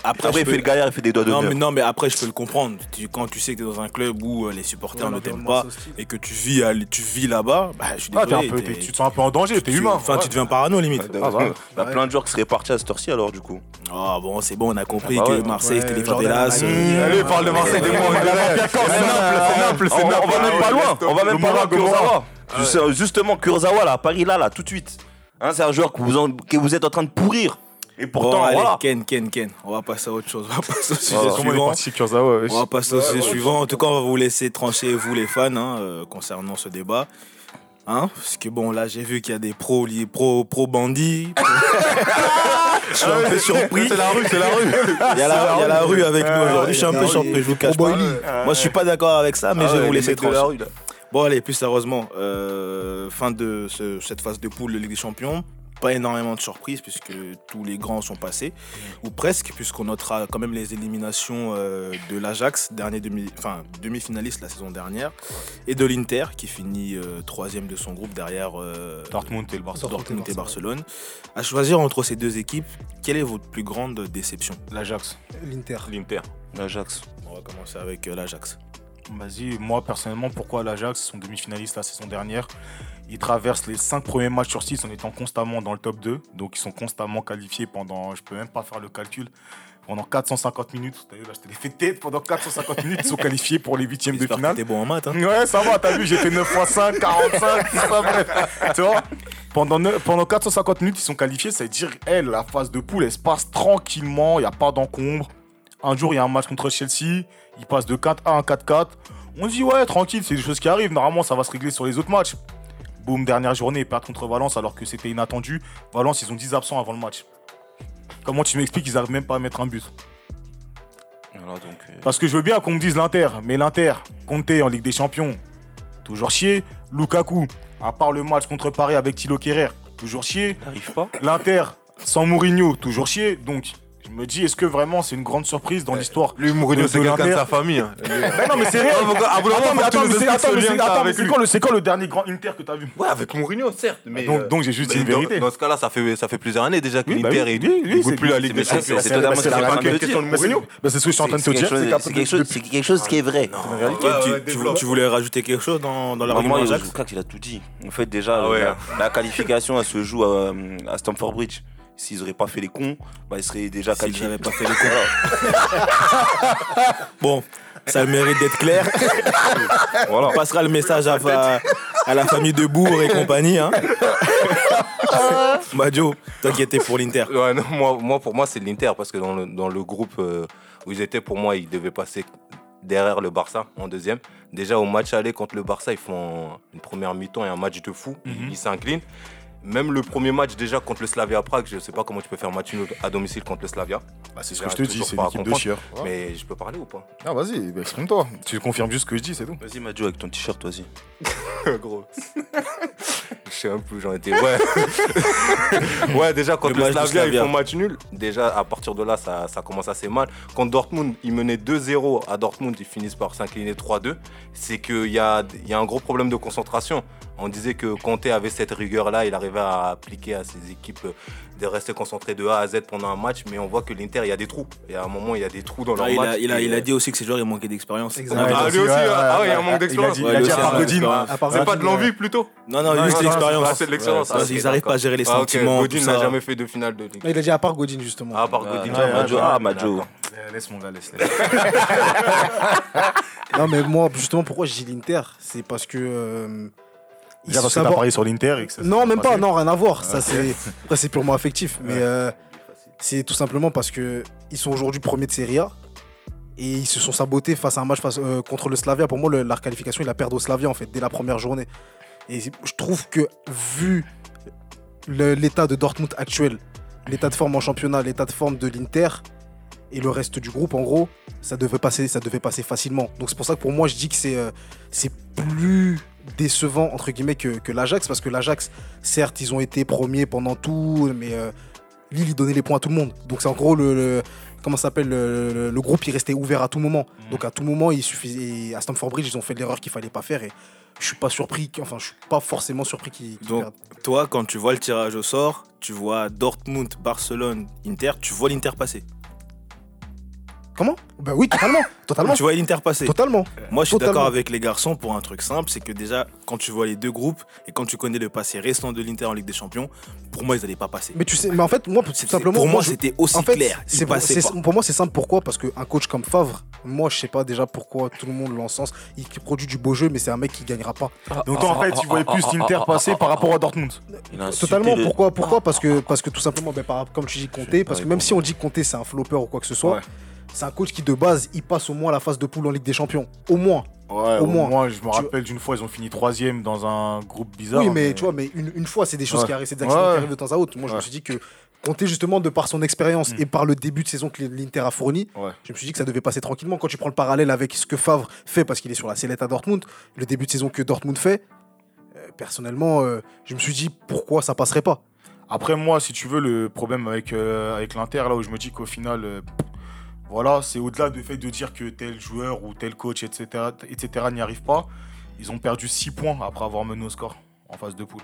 après, il fait le gaillard, il fait des doigts mais, non, mais après, je peux le comprendre. Quand tu sais que tu es dans un club où euh, les supporters ne t'aiment pas c'est et que tu vis, à l- tu vis là-bas, bah, je suis Ah, t'es un désolé. peu- t'es- t'es- tu te sens un peu en danger, t'es humain. Enfin, tu deviens parano limite. Ah, bah, Il y a plein de joueurs qui seraient partis à cette heure-ci alors, du coup. Ah bon, c'est bon, on a compris Ah bah que ouais. Marseille c'était les. Amavi. euh, Allez, parle de Marseille, des mots. C'est Naples, c'est Naples, c'est On, va même pas loin, on va même pas loin. Kurzawa. Justement, Kurzawa, là, à Paris, là, là, tout de suite. Hein, c'est un joueur que vous, en- que vous êtes en train de pourrir. Et Bon, pourtant, allez, voilà. Ken, Ken, Ken. On va passer à autre chose. On va passer au sujet Comment il est suivant. parti, Kurzawa wesh. On va passer au sujet suivant. En tout cas, on va vous laisser trancher, vous les fans, hein, euh, concernant ce débat. Hein Parce que bon, là, j'ai vu qu'il y a des pros, pro, pro bandits. je suis un peu surpris. C'est la rue, c'est la rue. Il y a la, il y a la rue avec nous aujourd'hui. Je suis un peu surpris, je vous cache pas. Moi, je suis pas d'accord avec ça, mais Ah je vais vous laisser là. Bon, allez, plus sérieusement, euh, fin de ce- cette phase de poule de Ligue des Champions. Pas énormément de surprises puisque tous les grands sont passés, ou presque, puisqu'on notera quand même les éliminations euh, de l'Ajax, dernier demi, enfin, demi-finaliste la saison dernière, et de l'Inter qui finit euh, troisième de son groupe derrière euh, Dortmund et le. Dortmund et Barcelone. À choisir entre ces deux équipes, quelle est votre plus grande déception? L'Ajax. L'Inter. L'Inter. L'Ajax. On va commencer avec l'Ajax. Vas-y, moi personnellement, pourquoi l'Ajax Ils sont demi-finalistes la saison dernière. Ils traversent les 5 premiers matchs sur 6 en étant constamment dans le top 2. Donc ils sont constamment qualifiés pendant, je peux même pas faire le calcul, pendant 450 minutes. T'as vu, là, je te l'ai fait tête. Pendant 450 minutes, ils sont qualifiés pour les huitièmes de finale. t'es bon en maths. Hein. Ouais, ça va, t'as vu, j'ai fait 9 x 5, 45, tout ça, bref. Tu vois pendant, pendant 450 minutes, ils sont qualifiés, ça veut dire, elle, la phase de poule, elle se passe tranquillement, il n'y a pas d'encombre. Un jour, il y a un match contre Chelsea, il passe de 4 à 4-4. On se dit, ouais, tranquille, c'est des choses qui arrivent, normalement, ça va se régler sur les autres matchs. Boum, dernière journée, ils perdent contre Valence alors que c'était inattendu. Valence, ils ont 10 absents avant le match. Comment tu m'expliques qu'ils n'arrivent même pas à mettre un but? Donc, euh, parce que je veux bien qu'on me dise l'Inter, mais l'Inter, Conte en Ligue des Champions, toujours chier. Lukaku, à part le match contre Paris avec Thilo Kerrer, toujours chier. n'arrive pas. L'Inter, sans Mourinho, toujours chier. Donc, me dis, est-ce que vraiment c'est une grande surprise dans l'histoire Lui, Mourinho, de- c'est de quelqu'un de l'Inter sa famille. hein. Mais non, mais c'est réel. Ah, ah, Attends, mais c'est- quand le- c'est quand le dernier grand Inter que t'as vu Ouais, avec Mourinho, certes. Mais donc, euh, donc j'ai juste dit une dans- vérité. Dans ce cas-là, ça fait, ça fait plusieurs années déjà que Oui, bah l'Inter oui, c'est- plus la Ligue c'est- des Champions. c'est totalement C'est ce que pas je suis en train une de question de Bah, Mourinho. bah, c'est ce que je suis en train de te dire. c'est quelque chose- c'est quelque chose qui est vrai. Tu, voulais rajouter quelque chose dans, l'argument moi, Ajax je crois qu'il a tout dit. En fait, déjà, Ah la, la qualification, elle se joue à Stamford Bridge. S'ils n'auraient pas fait les cons, bah, ils seraient déjà S'ils qualifiés. n'avaient pas fait les cons. bon, ça a le mérite d'être clair. Voilà. On passera le message à, la famille de Bourg et compagnie. Hein. Madio, toi qui étais pour l'Inter. Ouais, non, moi, moi, pour moi, c'est l'Inter parce que dans le, dans le groupe euh, où ils étaient, pour moi, ils devaient passer derrière le Barça en deuxième. Déjà au match aller contre le Barça, ils font une première mi-temps et un match de fou. Mhm. Ils s'inclinent. Même le premier match déjà contre le Slavia Prague, je sais pas comment tu peux faire match nul à domicile contre le Slavia. Bah, c'est ce que je te dis, c'est pas à l'équipe de chieur. Mais je peux parler ou pas? Ah, vas-y, bah, exprime-toi. Tu confirmes juste ce que je dis, c'est tout. Vas-y, Madjo, avec ton t-shirt, vas-y. Gros. Je sais un peu, j'en étais. Ouais. ouais, déjà, contre Le Slavia, ils font match nul. Déjà, à partir de là, ça, ça commence assez mal. Contre Dortmund, ils menaient 2-0 à Dortmund, ils finissent par s'incliner 3-2. C'est qu'il y a, il y a un gros problème de concentration. On disait que Conte avait cette rigueur-là, il arrivait à appliquer à ses équipes euh, de rester concentré de A à Z pendant un match, mais on voit que l'Inter, il y a des trous. Il y a un moment, il y a des trous dans leur Ah, il, match. a, il, a, et, il a euh, dit aussi que ses joueurs ils manquaient d'expérience. Exactement. Ah, lui aussi, ah, ouais, il y a un manque d'expérience. Il a dit à aussi, part il a Godin. À part C'est pas de l'envie plutôt Non, non, juste l'expérience. ah, c'est de l'expérience. Ouais, Ah, ils n'arrivent pas à gérer les Ah, sentiments. Godin n'a jamais fait de finale de Ligue. Il a dit à part Godin, justement. Ah, par Ouais, Godin. Ah, ah, Madjo. Laisse mon gars, laisse, laisse. Non, mais moi, justement, pourquoi je dis l'Inter? C'est parce que. Déjà parce sont que t'as d'abord- parié sur l'Inter et que ça s'est Non, même pas, non, rien à voir. Ça, c'est... Après, c'est purement affectif. Mais euh, c'est tout simplement parce que ils sont aujourd'hui premiers de Serie A. Et ils se sont sabotés face à un match face- euh, contre le Slavia. Pour moi, le- la qualification, ils la perdent au Slavia, en fait, dès la première journée. Et je trouve que, vu le- l'état de Dortmund actuel, l'état de forme en championnat, l'état de forme de l'Inter et le reste du groupe, en gros, ça devait passer, ça devait passer facilement. Donc c'est pour ça que pour moi, je dis que c'est euh, c'est plus décevant entre guillemets que, que l'Ajax parce que l'Ajax, certes, ils ont été premiers pendant tout, mais euh, Lille, il donnait les points à tout le monde. Donc c'est en gros le, le- comment ça s'appelle le, le- le groupe, il restait ouvert à tout moment. Donc à tout moment, il suffisait à Stamford Bridge, ils ont fait l'erreur qu'il fallait pas faire et je suis pas surpris, enfin je suis pas forcément surpris qu'ils Donc, perdent. toi, quand tu vois le tirage au sort, tu vois Dortmund, Barcelone, Inter, tu vois l'Inter passer. Comment? Bah oui, totalement, totalement, Tu vois l'Inter passer. totalement. Moi, je suis d'accord avec les garçons pour un truc simple, c'est que déjà, quand tu vois les deux groupes et quand tu connais le passé récent de l'Inter en Ligue des Champions, pour moi, ils n'allaient pas passer. Mais tu sais, mais en fait, moi, tout C'est- simplement, pour moi, c'était aussi en fait, clair. Ils pour, passaient c'est- pas. pour moi, c'est simple. Pourquoi? Parce qu'un coach comme Favre, moi, je sais pas déjà pourquoi tout le monde l'encense. Il produit du beau jeu, mais c'est un mec qui gagnera pas. Donc toi, en fait, tu voyais plus l'Inter passer par rapport à Dortmund. Il a insulté Totalement. les- Pourquoi? Pourquoi? Parce que parce que tout simplement, ben, par- comme tu dis Conte, parce que même si on dit Conte c'est un flopper ou quoi que ce soit, Ouais. C'est un coach qui de base, il passe au moins la phase de poule en Ligue des Champions, au moins. Ouais, Au au moins. moins. je me rappelle d'une fois, ils ont fini troisième dans un groupe bizarre. oui, mais, tu vois, mais une, une fois, c'est des choses Ouais. qui arrivent, c'est des accidents Ouais. qui arrivent de temps à autre. Moi, je me suis dit que Conte justement de par son expérience Mm. et par le début de saison que l'Inter a fourni, Ouais. je me suis dit que ça devait passer tranquillement. Quand tu prends le parallèle avec ce que Favre fait, parce qu'il est sur la sellette à Dortmund, le début de saison que Dortmund fait, euh, personnellement, euh, je me suis dit pourquoi ça passerait pas? Après, moi, si tu veux, le problème avec, euh, avec l'Inter, là où je me dis qu'au final, voilà, c'est au-delà du fait de dire que tel joueur ou tel coach, etc., etc., n'y arrive pas. Ils ont perdu 6 points après avoir mené au score en phase de poule.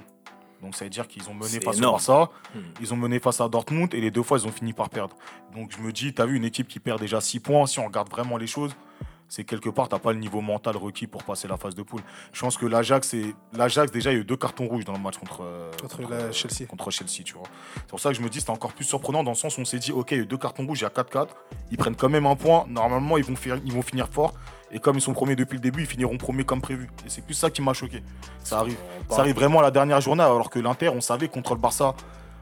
Donc ça veut dire qu'ils ont mené face au Barça, Hmm. ils ont mené face à Dortmund et les deux fois ils ont fini par perdre. Donc je me dis, t'as vu une équipe qui perd déjà 6 points, si on regarde vraiment les choses, c'est quelque part, t'as pas le niveau mental requis pour passer la phase de poule. Je pense que l'Ajax, c'est l'Ajax déjà il y a eu deux cartons rouges dans le match contre, euh, Contre la Chelsea. contre Chelsea, tu vois. C'est pour ça que je me dis c'était encore plus surprenant dans le sens où on s'est dit ok, il y a eu deux cartons rouges, il y a 4-4, ils prennent quand même un point, normalement ils vont, faire, ils vont finir fort, et comme ils sont premiers depuis le début, ils finiront premiers comme prévu. Et c'est plus ça qui m'a choqué. Ça arrive, ça arrive vraiment à la dernière journée, alors que l'Inter, on savait contre le Barça,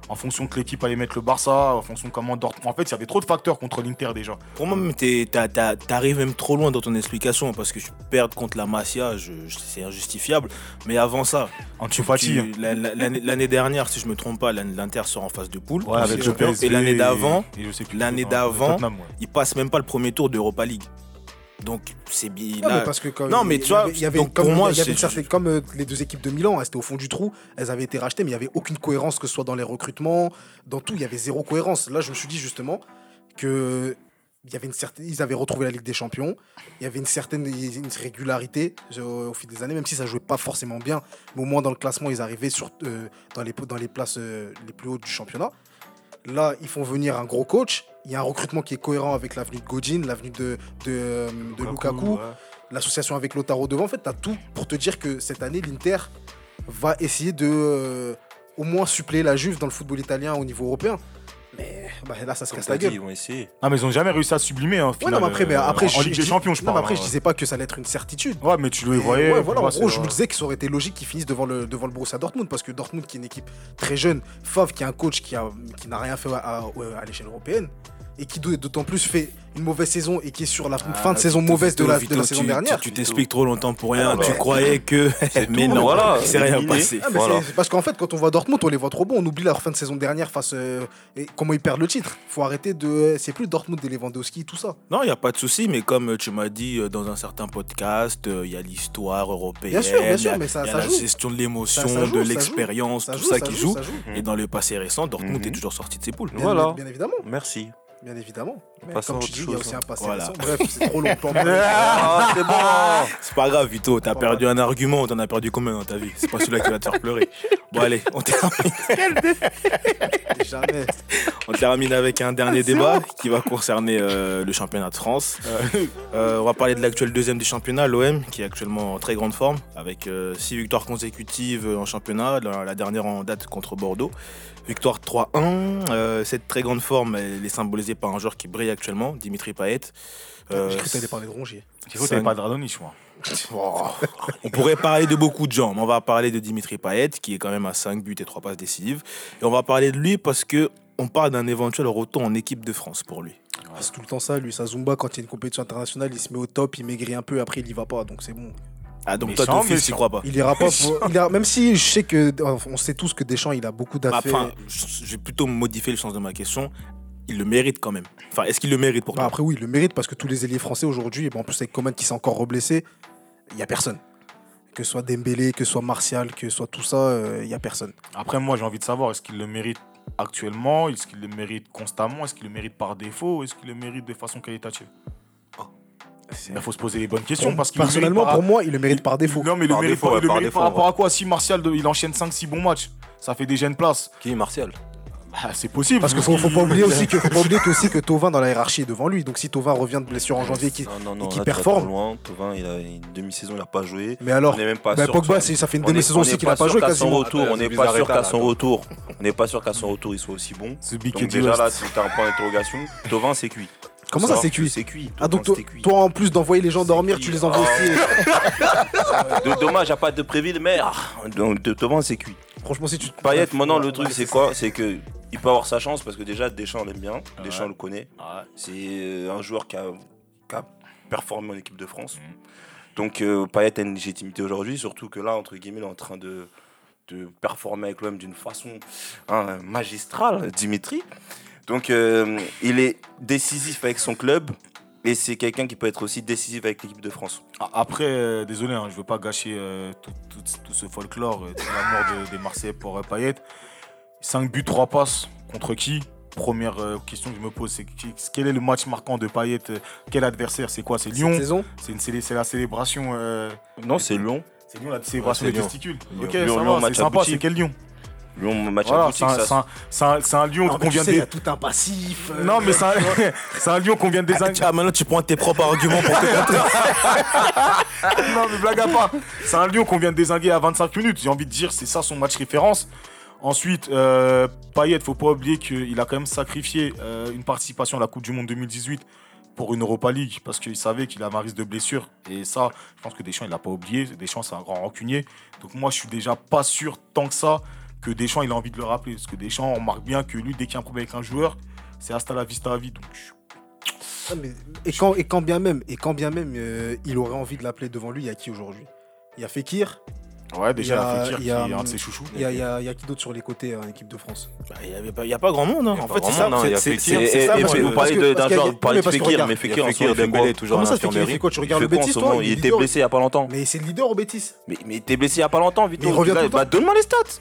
en fonction que l'équipe allait mettre le Barça, en fonction de comment Dortmund. En fait, il y avait trop de facteurs contre l'Inter déjà. Pour moi, t'arrives même trop loin dans ton explication parce que tu perds contre la Masia, je- je- c'est injustifiable. Mais avant ça, la- l'année dernière, si je me trompe pas, l'Inter sort en phase de poule. Ouais, avec Et l'année d'avant, l'année d'avant, ouais. ils passent même pas le premier tour d'Europa League. Donc c'est bien. Non, là- mais parce que comme- Non, mais tu vois, il y avait donc comme, pour moi, il y avait une c'est- certaine- comme euh, les deux équipes de Milan, elles étaient au fond du trou, elles avaient été rachetées, mais il n'y avait aucune cohérence, que ce soit dans les recrutements, dans tout, il y avait zéro cohérence. Là, je me suis dit justement que il y avait une certaine, ils avaient retrouvé la Ligue des Champions, il y avait une certaine une régularité euh, au fil des années, même si ça jouait pas forcément bien, mais au moins dans le classement, ils arrivaient sur, euh, dans, les, dans les places euh, les plus hautes du championnat. Là, ils font venir un gros coach. Il y a un recrutement qui est cohérent avec l'avenue de Godin, l'avenue de, de, euh, de Lukaku, ouais. l'association avec Lotaro devant. En fait, tu as tout pour te dire que cette année, l'Inter va essayer de euh, au moins suppléer la Juve dans le football italien au niveau européen. Mais bah, là, ça se Comme casse la dit, gueule. ils vont essayer. Ah, mais ils ont jamais réussi à sublimer. Hein, Ouais, non, mais après, mais euh, après, en, je, en Ligue je des Champions, je non, mais parle. après, je hein. disais pas que ça allait être une certitude. Ouais, mais tu le Mais voyais. ouais, voilà, en gros, je me disais que ça aurait été logique qu'ils finissent devant le, devant le Borussia Dortmund parce que Dortmund, qui est une équipe très jeune, Favre, qui est un coach qui a- qui n'a rien fait à, à- à l'échelle européenne, et qui d'autant plus fait une mauvaise saison et qui est sur la Ah, fin de saison mauvaise de la, Vito, de la Vito, saison tu- dernière. Tu t'expliques trop longtemps pour rien. Alors. Tu croyais que. Mais tout, non, voilà, il s'est rien passé. Ah, mais Voilà. c'est- c'est parce qu'en fait, quand on voit Dortmund, on les voit trop bons. On oublie leur fin de saison dernière face. euh, et comment ils perdent le titre. Faut arrêter de. C'est plus Dortmund et Lewandowski, tout ça. Non, il n'y a pas de souci, mais comme euh, tu m'as dit euh, dans un certain podcast, euh, il y a l'histoire européenne, Bien sûr, bien il y sûr, a- mais ça- il y a ça la joue. gestion de l'émotion, Ça- ça joue, de l'expérience, tout joue, ça qui joue. Et dans le passé récent, Dortmund Mhm. est toujours sorti de ses poules. Voilà. bien évidemment. Merci. Bien évidemment. Mais Passons comme tu dis, il y a aussi un passé Voilà. Bref, c'est trop long. Ah, c'est bon. C'est pas grave, Vito, t'as perdu un argument, t'en as perdu combien dans ta vie? C'est pas celui-là qui va te faire pleurer. Bon, allez, on termine, Jamais. on termine avec un dernier débat qui va concerner euh, le championnat de France. Euh, on va parler de l'actuel deuxième du championnat, l'OM, qui est actuellement en très grande forme, avec 6 victoires consécutives en championnat, la, la dernière en date contre Bordeaux. Victoire 3-1. Euh, cette très grande forme, elle est symbolisée par un joueur qui brille actuellement, Dimitri Payet. Euh, J'ai cru que t'allais parler de Rongier. J'ai cru que t'avais pas de Radonich, moi. on pourrait parler de beaucoup de gens, mais on va parler de Dimitri Payet, qui est quand même à 5 buts et 3 passes décisives. Et on va parler de lui parce que on parle d'un éventuel retour en équipe de France pour lui. C'est tout le temps ça, lui. Sa Zumba, quand il y a une compétition internationale, il se met au top, il maigrit un peu, après il y va pas. Donc c'est bon. Ah, donc Méchant, toi, ton fils, tu méchant. crois pas? Il ira pas pour- il ira- Même si je sais que. On sait tous que Deschamps, il a beaucoup Bah, d'affaires. Enfin, je vais plutôt modifier le sens de ma question. Il le mérite quand même. Enfin, est-ce qu'il le mérite pour Bah, toi? après, oui, il le mérite parce que tous les ailiers français aujourd'hui, bon, en plus avec Coman qui s'est encore reblessé, il y a personne. Que ce soit Dembélé, que ce soit Martial, que ce soit tout ça, euh, il y a personne. Après, moi, j'ai envie de savoir, est-ce qu'il le mérite actuellement? Est-ce qu'il le mérite constamment? Est-ce qu'il le mérite par défaut? Est-ce qu'il le mérite de façon qualitative? Il faut se poser les bonnes questions. parce mérite Personnellement, par- pour moi, il le mérite par défaut. Non, mais il le Par mérite, défaut, par, ouais, il le par mérite défaut, par rapport ouais. à quoi? Si Martial, de- il enchaîne 5-6 bons matchs, ça fait déjà une place. Qui Martial? Bah, c'est possible. Parce qu'il faut, faut pas oublier aussi que, faut pas oublier que, aussi que Tovin dans la hiérarchie est devant lui. Donc si Tovin revient de blessure en janvier, qui... Non, non, non, et qui là, performe. trop loin. Tovin, il a une demi-saison, il n'a pas joué. mais alors, on n'est même pas bah, sûr. Pogba, que- ça fait une on est- demi-saison on aussi qu'il a pas sûr joué qu'à son quasiment. on n'est pas sûr qu'à là, son retour, on n'est pas sûr qu'à son retour il soit aussi bon. Donc déjà là, c'est un point d'interrogation. Tovin, c'est cuit. Comment ça, c'est cuit C'est cuit. Ah donc toi, en plus d'envoyer les gens dormir, tu les envoies aussi. De- Dommage, à pas de Préville, mais ah, Tovin, c'est cuit. Franchement, si tu te Payet, maintenant, le truc, c'est quoi C'est que il peut avoir sa chance parce que déjà, Deschamps l'aime bien. Deschamps Ouais. le connaît. Ouais. C'est euh, un joueur qui a, qui a performé en équipe de. France. Donc euh, Payet a une légitimité aujourd'hui, surtout que là, entre guillemets, il est en train de, de performer avec l'OM d'une façon hein, magistrale, Dimitri. Donc euh, il est décisif avec son club et c'est quelqu'un qui peut être aussi décisif avec l'équipe de France. Ah, Après, euh, désolé, hein, je veux pas gâcher euh, tout, tout- tout ce folklore euh, de l'amour de- des Marseillais pour euh, Payet. 5 buts, 3 passes. Contre qui? Première euh, question que je me pose, c'est quel est le match marquant de Payet Quel adversaire? C'est quoi? C'est Lyon? saison? C'est une célé- c'est la célébration. euh, Non, c'est Lyon. c'est Lyon la célébration Ouais, des c'est Lyon. testicules. Lyon. Ok, Lyon, ça Lyon, va, c'est sympa. C'est quel Lyon? Lyon, match Voilà, c'est un, ça- c'est un- c'est un- Lyon Ah, qu'on vient sais, il y a de. tout un passif. euh, Non, mais c'est un, c'est un Lyon qu'on vient de désinguer. Tiens, maintenant tu prends tes propres arguments pour te contrer. non, mais blague à part. C'est un Lyon qu'on vient de désinguer à 25 minutes. J'ai envie de dire, c'est ça son match référence. Ensuite, euh, Payet, faut pas oublier qu'il a quand même sacrifié euh, une participation à la Coupe du Monde 2018 pour une Europa League parce qu'il savait qu'il avait un risque de blessure. Et ça, je pense que Deschamps, il l'a pas oublié. Deschamps, c'est un grand rancunier. Donc moi, je suis déjà pas sûr tant que ça que Deschamps, il a envie de le rappeler. Parce que Deschamps, on remarque bien que lui, dès qu'il y a un problème avec un joueur, c'est hasta la vista à vie. Donc, Ah, mais- et, quand, et quand bien même, et quand bien même euh, il aurait envie de l'appeler devant lui, il y a qui aujourd'hui Il y a Fekir, ouais, déjà, Il y a- un de hum, ses chouchous. il y a, il y a- il y a qui d'autre sur les côtés en équipe de France Bah, Il n'y a, pas- il y a pas grand monde. hein. Il y a En pas fait, grand c'est ça. monde, non, il y a c'est- ça, vous parlez de- d'un joueur, vous parlez Fekir, mais Fekir Dembélé, toujours Comment ça, l'infirmerie. Fekir, Tu regardes le Bétis, toi Il était blessé il y a pas longtemps. Mais c'est le leader au Bétis. Mais mais il était blessé il y a pas longtemps, Vito. Bah donne-moi les stats.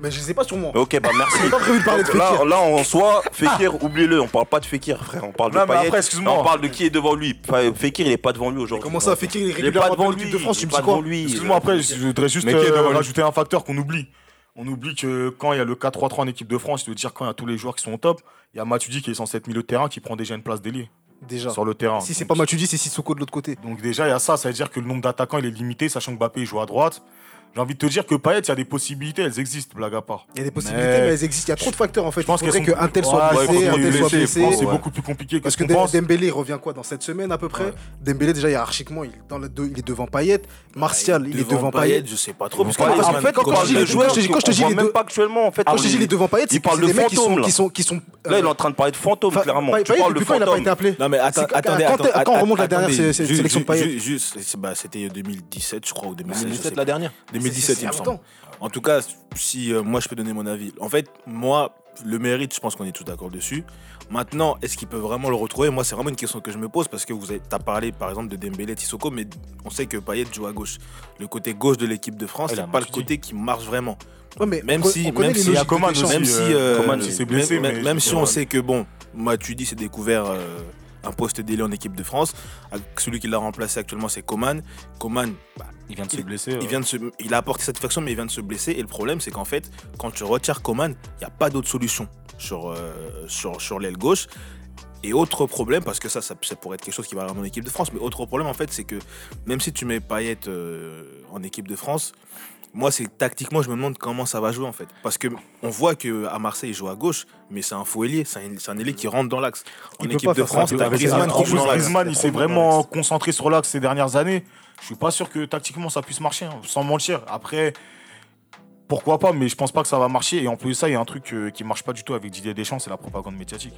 Mais je sais pas sur moi. Ok, bah merci. J'ai pas prévu de parler de Là, Fekir. là, en soi, Fekir, oubliez-le, on parle pas de Fekir, frère, on parle Non, de Payet. après, excuse-moi. Là, on parle de qui est devant lui. Enfin, Fekir, il est pas devant lui aujourd'hui. Comment ça, Fekir, il est Il est régulièrement pas devant lui. de France, il tu est me pas dis quoi devant lui. Excuse-moi, après, je voudrais juste euh, rajouter un facteur qu'on oublie. On oublie que quand il y a le 4-3-3 en équipe de France, je veux dire quand il y a tous les joueurs qui sont au top, il y a Matuidi qui est censé être milieu de terrain qui prend déjà une place d'ailier Déjà. sur le terrain. Si c'est pas Matuidi, c'est Sissoko de l'autre côté. Donc déjà, il y a ça, ça veut dire que le nombre d'attaquants il est limité, sachant que Mbappé joue à droite. J'ai envie de te dire que Payet, il y a des possibilités, elles existent, blague à part. Il y a des possibilités, mais, elles existent. Il y a trop de facteurs en fait. Je pense faudrait qu'elles sont- qu'un tel soit Ouais, blessé, un tel soit blessé. C'est Ouais. beaucoup plus compliqué que Parce ce que Dem- pense. Dembélé il revient quoi dans cette semaine à peu près Dembélé déjà hiérarchiquement il, est dans le deux- il est devant Payet, Martial il est devant Payet. je sais pas trop. Parce parce en fait, quand comment je dis les joueurs, je dis- quand je te dis les même pas actuellement en fait. Quand je te dis il est devant Payet, c'est il que parle c'est de des mecs qui sont qui là. sont sont Là, il est en train de parler de fantôme clairement. Payet, Tu parles de depuis quand il a pas été appelé? Non mais attendez, quand- attendez, quand on remonte la dernière sélection de Payet? juste- bah, c'était 2017 je crois ou 2016. je 2017 sais la dernière 2017 il me semble. longtemps. En tout cas, si euh, moi je peux donner mon avis. En fait, moi, le mérite, je pense qu'on est tous d'accord dessus. Maintenant, est-ce qu'il peut vraiment le retrouver? Moi, c'est vraiment une question que je me pose parce que vous avez as parlé par exemple de Dembélé, Tissoko, mais on sait que Payet joue à gauche. Le côté gauche de l'équipe de France, Ah, il c'est a pas le côté qui marche vraiment. Ouais, mais Même on- si- on même si- Coman aussi. même si, euh, euh, Coman, il s'est blessé. même, mais même je si veux on sait que bon, Matuidi s'est découvert euh, un poste d'ailier en équipe de France. Celui qui l'a remplacé actuellement, c'est Coman. Coman, bah, Il vient de se blesser. il, vient de se, il a apporté satisfaction, mais il vient de se blesser. Et le problème, c'est qu'en fait, quand tu retires Coman, il n'y a pas d'autre solution sur, euh, sur, sur l'aile gauche. Et autre problème, parce que ça, ça, ça pourrait être quelque chose qui va arriver en équipe de France, mais autre problème, en fait, c'est que même si tu mets Payet euh, en équipe de France, moi, c'est tactiquement, je me demande comment ça va jouer, en fait. Parce que on voit qu'à Marseille, il joue à gauche, mais c'est un faux ailier, c'est un, c'est un ailier qui rentre dans l'axe. En Il équipe de France, t'as qui. Griezmann, il s'est vraiment concentré sur l'axe ces dernières années. Je suis pas sûr que tactiquement ça puisse marcher, hein, sans mentir. Après, pourquoi pas, mais je pense pas que ça va marcher. Et en plus de ça, il y a un truc euh, qui marche pas du tout avec Didier Deschamps, c'est la propagande médiatique.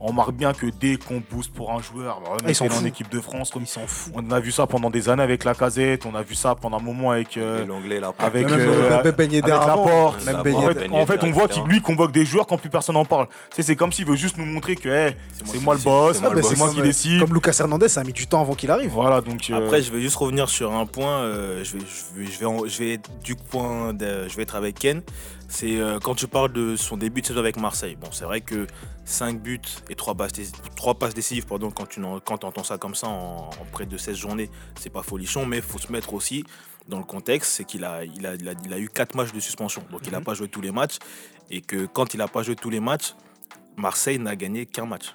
On remarque bien que dès qu'on booste pour un joueur, bah, Ah, ils s'en mettez-le en foutent. équipe de France, comme Il s'en fout. on a vu ça pendant des années avec la casette, on a vu ça pendant un moment avec. euh, L'anglais là. avec, Même euh, Yedder avec avant, Laporte. même En fait, en fait, on voit qu'il lui convoque des joueurs quand plus personne n'en parle. Tu sais, c'est comme s'il veut juste nous montrer que hey, c'est moi le boss, c'est moi Ah, le c'est moi qui comme- décide. Comme Lucas Hernandez, ça a mis du temps avant qu'il arrive. Voilà, donc. euh, Après, je vais juste revenir sur un point. je, vais, je, je, du point. je vais être avec Ken. C'est euh, quand tu parles de son début de saison avec Marseille. Bon, c'est vrai que 5 buts et 3 passes, dé- trois passes décisives pardon, quand tu quand entends ça comme ça en, en près de 16 journées, c'est pas folichon, mais il faut se mettre aussi dans le contexte c'est qu'il a, il a, il a, il a eu 4 matchs de suspension. Donc il n'a pas joué tous les matchs. Et que quand il n'a pas joué tous les matchs, Marseille n'a gagné qu'un match.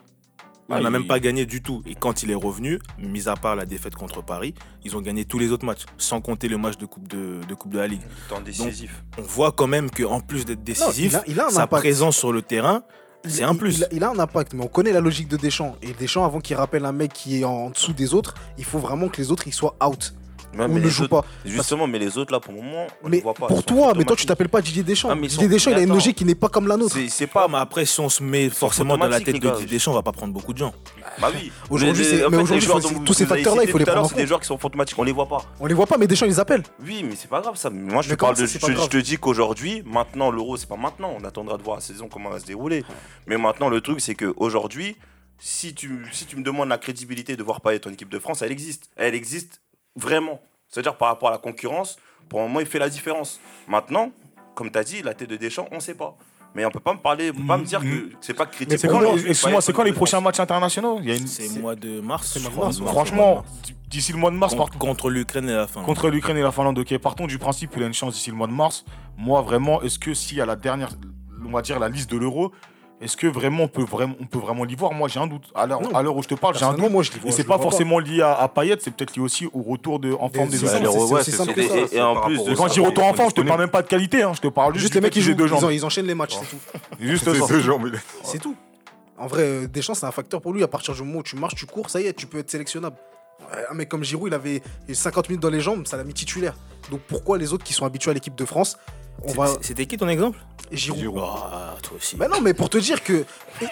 On n'a même pas gagné du tout. Et quand il est revenu, mis à part la défaite contre Paris, ils ont gagné tous les autres matchs, sans compter le match de Coupe de, de, coupe de la Ligue. Temps décisif. On voit quand même qu'en plus d'être décisif, il a- il a un sa impact. présence sur le terrain, c'est un plus. Il, a- il a un impact, mais on connaît la logique de Deschamps. Et Deschamps, avant qu'il rappelle un mec qui est en dessous des autres, il faut vraiment que les autres ils soient out. Mais ne les jouent autres- pas. Justement, mais les autres là pour le moment, on Mais les voit pas. pour Ils toi, mais toi tu t'appelles pas Didier Deschamps. Ah, ils Didier sont- Deschamps, il a une logique qui n'est pas comme la nôtre. C'est Pas, pas. mais après, si on se met forcément dans la tête de. Didier Deschamps, on va pas prendre beaucoup de gens. Bah oui. Aujourd'hui, mais aujourd'hui, tous ces vous avez facteurs-là, il faut les prendre en C'est des joueurs qui sont automatiques, on les voit pas. On les voit pas, mais Deschamps il les appelle. Oui, mais c'est pas grave ça. Moi, je te parle de. Je, pas te dis qu'aujourd'hui, maintenant, l'euro, c'est pas maintenant. On attendra de voir la saison comment elle va se dérouler. Mais maintenant, le truc, c'est qu'aujourd'hui, si tu, si tu me demandes la crédibilité de voir Payet en équipe de France, elle existe. Elle existe vraiment. C'est-à-dire par rapport à la concurrence, pour le moment, il fait la différence. Maintenant, comme tu as dit, la tête de Deschamps, on sait pas. Mais on peut pas me parler, on peut pas me dire que c'est pas critique. Mais c'est quand, les- c'est quand les prochains matchs internationaux C'est le mois de mars. Franchement, d'ici le mois de mars, par contre, contre l'Ukraine et la fin. contre l'Ukraine et la Finlande, ok, partons du principe qu'il a une chance d'ici le mois de mars. Moi, vraiment, est-ce que si à la dernière, on va dire la liste de l'euro, est-ce que vraiment on peut vraiment, on peut vraiment l'y voir Moi, j'ai un doute. À l'heure où je te parle, j'ai un doute. moi je vois. Et c'est pas forcément lié à, à Payet, c'est peut-être lié aussi au retour de, en forme des ouais. Et, et en plus quand je dis retour en forme, je te parle même pas de qualité, hein, je te parle juste, les mecs qui jouent, deux jambes. ils enchaînent les matchs, c'est tout. Juste deux jambes. C'est tout. En vrai, euh, Deschamps, c'est un facteur pour lui. À partir du moment où tu marches, tu cours, ça y est, tu peux être sélectionnable. Un mec comme Giroud, il avait 50 minutes dans les jambes, ça l'a mis titulaire. Donc pourquoi les autres qui sont habitués à l'équipe de France, on va. C'était qui ton exemple? Giroud. Ah, toi aussi. Bah non, mais pour te dire que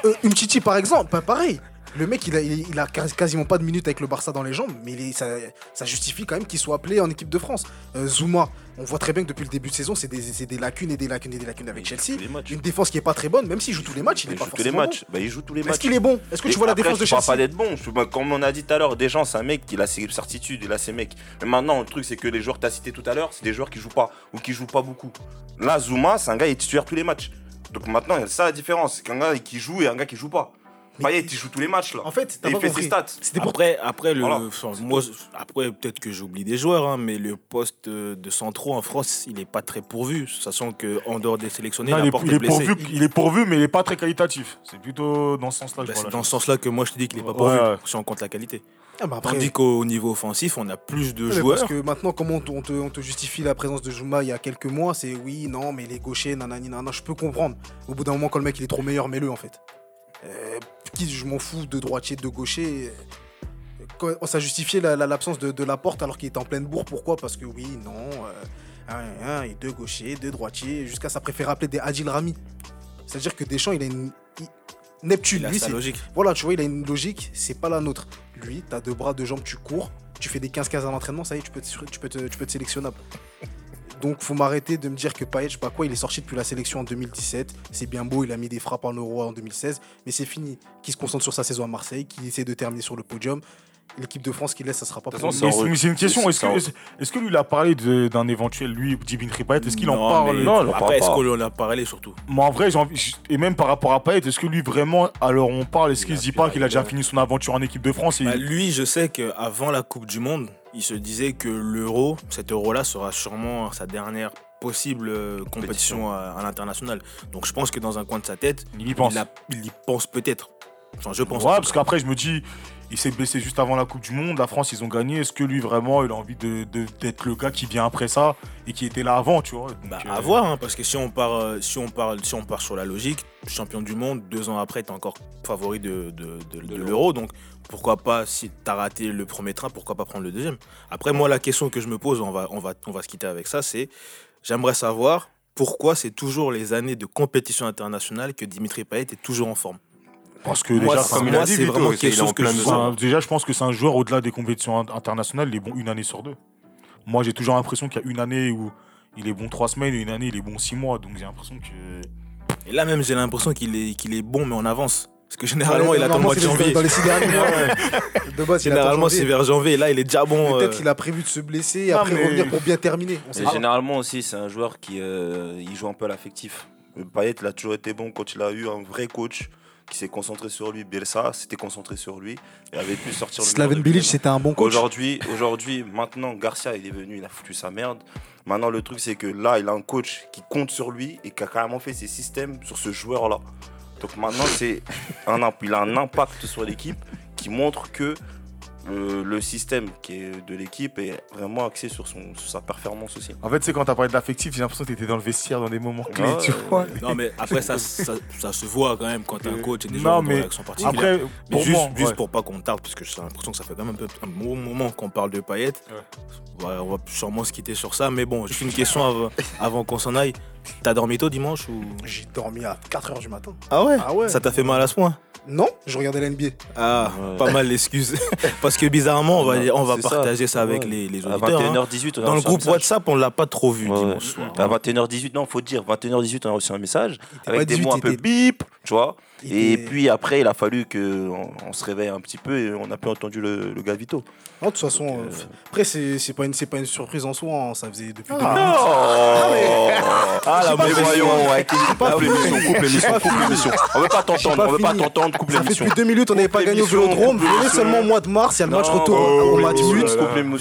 euh, une Titi par exemple, pas pareil. Le mec, il a, il, il a quas- quasiment pas de minutes avec le Barça dans les jambes, mais il est- ça, ça justifie quand même qu'il soit appelé en équipe de France. Euh, Zuma, on voit très bien que depuis le début de saison, c'est des, lacunes et des lacunes et des lacunes avec Chelsea. Une défense qui est pas très bonne, même s'il joue tous les matchs, il, Il est pas joue tous les forcément matchs. Bah, il joue tous les bon. matchs. Est-ce qu'il est bon? Est-ce que tu vois la défense de je Chelsea pas d'être bon. Comme on a dit tout à l'heure, Deschamps, c'est un mec qui a ses certitudes, il a ses mecs. Mais maintenant, le truc, c'est que les joueurs que tu as cités tout à l'heure, c'est des joueurs qui jouent pas ou qui jouent pas beaucoup. Là, Zuma, c'est un gars qui est titulaire tous les matchs. Donc maintenant, c'est ça la différence. C'est qu'un gars qui joue et un gars qui joue pas. Payet, il joue tous les matchs là. En fait, t'as pas il fait compris. ses stats. C'était pour Après, après, le, Voilà. enfin, moi, après peut-être que j'oublie des joueurs, hein, mais le poste euh, de centraux en France, il n'est pas très pourvu, sachant qu'en dehors des sélectionnés, Non, il, est, il est est pourvu, il est pourvu, mais il est pas très qualitatif. C'est plutôt dans ce sens-là. que Bah, c'est dans ce sens-là que moi je te dis qu'il n'est pas pourvu, ouais. si on compte la qualité. Ah, bah après- Tandis qu'au niveau offensif, on a plus de Ouais, joueurs. Parce que maintenant, comment te- on te justifie la présence de Juma il y a quelques mois C'est oui, non, mais les gauchers, nanani, nanana, je peux comprendre. Au bout d'un moment, quand le mec il est trop meilleur, mets-le en fait. Euh, qui, je m'en fous de droitier, de gaucher. Quand, ça justifiait la- la- l'absence de, de la porte alors qu'il était en pleine bourre. Pourquoi? Parce que oui, non, euh, un, et deux gauchers, deux droitiers, jusqu'à ça préfère appeler des Adil Rami. C'est-à-dire que Deschamps, il a une. il- Neptune, Il a lui, c'est logique. voilà, tu vois, il a une logique, c'est pas la nôtre. Lui, t'as deux bras, deux jambes, tu cours, tu fais des 15-15 à l'entraînement, ça y est, tu peux, te, tu, peux te, tu peux être sélectionnable. Donc, faut m'arrêter de me dire que Payet, je sais pas quoi, il est sorti depuis la sélection en 2017. C'est bien beau, il a mis des frappes en euro en 2016, mais c'est fini. Qu'il se concentre sur sa saison à Marseille, qu'il essaie de terminer sur le podium. L'équipe de France qui laisse, ça sera pas en Mais c'est- mais une question. Est-ce que, est-ce- est-ce que lui, il a parlé d'un éventuel, lui, Dimitri Payet Est-ce qu'il en Non, parle? mais- Non, parle Après, est-ce qu'on en a parlé surtout? Moi, en vrai, j'ai envie. j- Et même par rapport à Payet, est-ce que lui, vraiment, alors on parle, est-ce Il qu'il se dit pas qu'il a déjà fini son aventure en équipe de France et- Bah, Lui, je sais qu'avant la Coupe du Monde, il se disait que l'euro, cet euro-là, sera sûrement sa dernière possible euh, compétition à, à l'international. Donc je pense que dans un coin de sa tête, Il y pense. il, a- il y pense peut-être. Enfin, je pense. Ouais, parce qu'après, je me dis, il s'est blessé juste avant la Coupe du Monde. La France, ils ont gagné. Est-ce que lui, vraiment, il a envie de- de- d'être le gars qui vient après ça et qui était là avant, tu vois? Donc, Bah, euh, à voir, hein, parce que si on, part, euh, si, on parle, si on part sur la logique, champion du monde, deux ans après, t'es encore favori de, de, de- de l'euro. Donc pourquoi pas, si t'as raté le premier train, pourquoi pas prendre le deuxième? Après, moi, la question que je me pose, on va, on va, on va se quitter avec ça, c'est j'aimerais savoir pourquoi c'est toujours les années de compétition internationale que Dimitri Payet est toujours en forme. Parce que Moi, déjà, c'est- il a dit, Vito, quelque chose que je un- déjà, je pense que c'est un joueur au-delà des compétitions in- internationales, il est bon une année sur deux. Moi, j'ai toujours l'impression qu'il y a une année où il est bon trois semaines et une année, il est bon six mois. Donc, j'ai l'impression que. Et là même, j'ai l'impression qu'il est, qu'il est bon, mais en avance. Parce que généralement, Ouais, il attend le mois de janvier. Dans les six derniers mois. De base, il attend Généralement, c'est vers janvier. Là, il est déjà bon. Peut-être euh, qu'il a prévu de se blesser et Non, après mais- revenir pour bien terminer. On sait Et généralement aussi, c'est un joueur qui euh, il joue un peu à l'affectif. Payet, il a toujours été bon quand il a eu un vrai coach qui s'est concentré sur lui. Bielsa s'était concentré sur lui et avait pu sortir le Slaven Bilic, c'était un bon coach. Aujourd'hui, aujourd'hui, maintenant, Garcia, il est venu, il a foutu sa merde. Maintenant, le truc, c'est que là, il a un coach qui compte sur lui et qui a carrément fait ses systèmes sur ce joueur-là. Donc maintenant, c'est un, il a un impact sur l'équipe qui montre que euh, le système qui est de l'équipe est vraiment axé sur, son, sur sa performance aussi. En fait, c'est quand t'as parlé de l'affectif, j'ai l'impression que t'étais dans le vestiaire dans des moments clés, Ouais, tu euh, vois. Non, mais après, ça, ça, ça se voit quand même quand t'es un coach et des Non, gens mais particulière. Après, Mais pour juste, moi, juste ouais. pour pas qu'on tarde, parce que j'ai l'impression que ça fait quand même un, peu, un bon moment qu'on parle de. Ouais, on va sûrement se quitter sur ça. Mais bon, juste une question avant, avant qu'on s'en aille. T'as dormi tôt dimanche ou? J'ai dormi à 4h du matin. Ah ouais, Ah ouais Ça t'a fait mal à ce point? Non, je regardais la NBA. Ah, Ouais. pas mal d'excuses. parce que bizarrement, on va, on va ça. partager ça, avec Ouais. les, les À auditeurs. hein. 21h18, on a Dans le groupe message. WhatsApp, on l'a pas trop vu Ouais, dimanche soir. À 21h18, non, faut dire, 21h18, on a reçu un message avec des 18, mots un peu bip, tu vois. Il Et puis après, il a fallu qu'on on se réveille un petit peu et on a plus entendu le, le gars Vito. Non, de toute façon, Donc, euh, euh, après, c'est pas, une- pas une surprise en soi. hein, Ça faisait depuis deux Ah, minutes. ah la pas mais voyons, ouais, pas coupe fini. l'émission, coupe l'émission, pas coupe fini. l'émission. On veut pas t'entendre, on veut pas t'entendre, coupe Ça fait l'émission. depuis deux minutes, on n'avait pas gagné au Vélodrome. Venez seulement au mois de mars, il y a le match Non, retour coupe au match.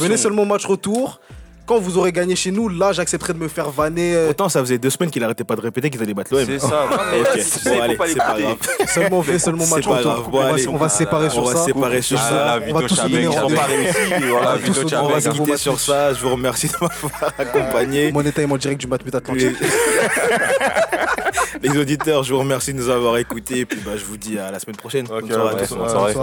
Venez seulement au match retour. Quand vous aurez gagné chez nous, là, j'accepterai de me faire vanner. euh, Autant ça faisait deux semaines qu'il arrêtait pas de répéter qu'ils allaient battre l'OM. C'est ça. Ok, Ouais, c'est- bon, allez, c'est pas grave. Seulement venez seulement match pas grave. On Bon, va- allez. on va se séparer On sur va ça. se séparer sur Ah, ça. On va tous va on. On va se quitter match sur ça. Je vous remercie de m'avoir accompagné. Moneta est en direct du Matmut Atlantique. Les auditeurs, je vous remercie de nous avoir écoutés. Et puis bah, je vous dis à la semaine prochaine. Bonne soirée à tous. bonne soirée.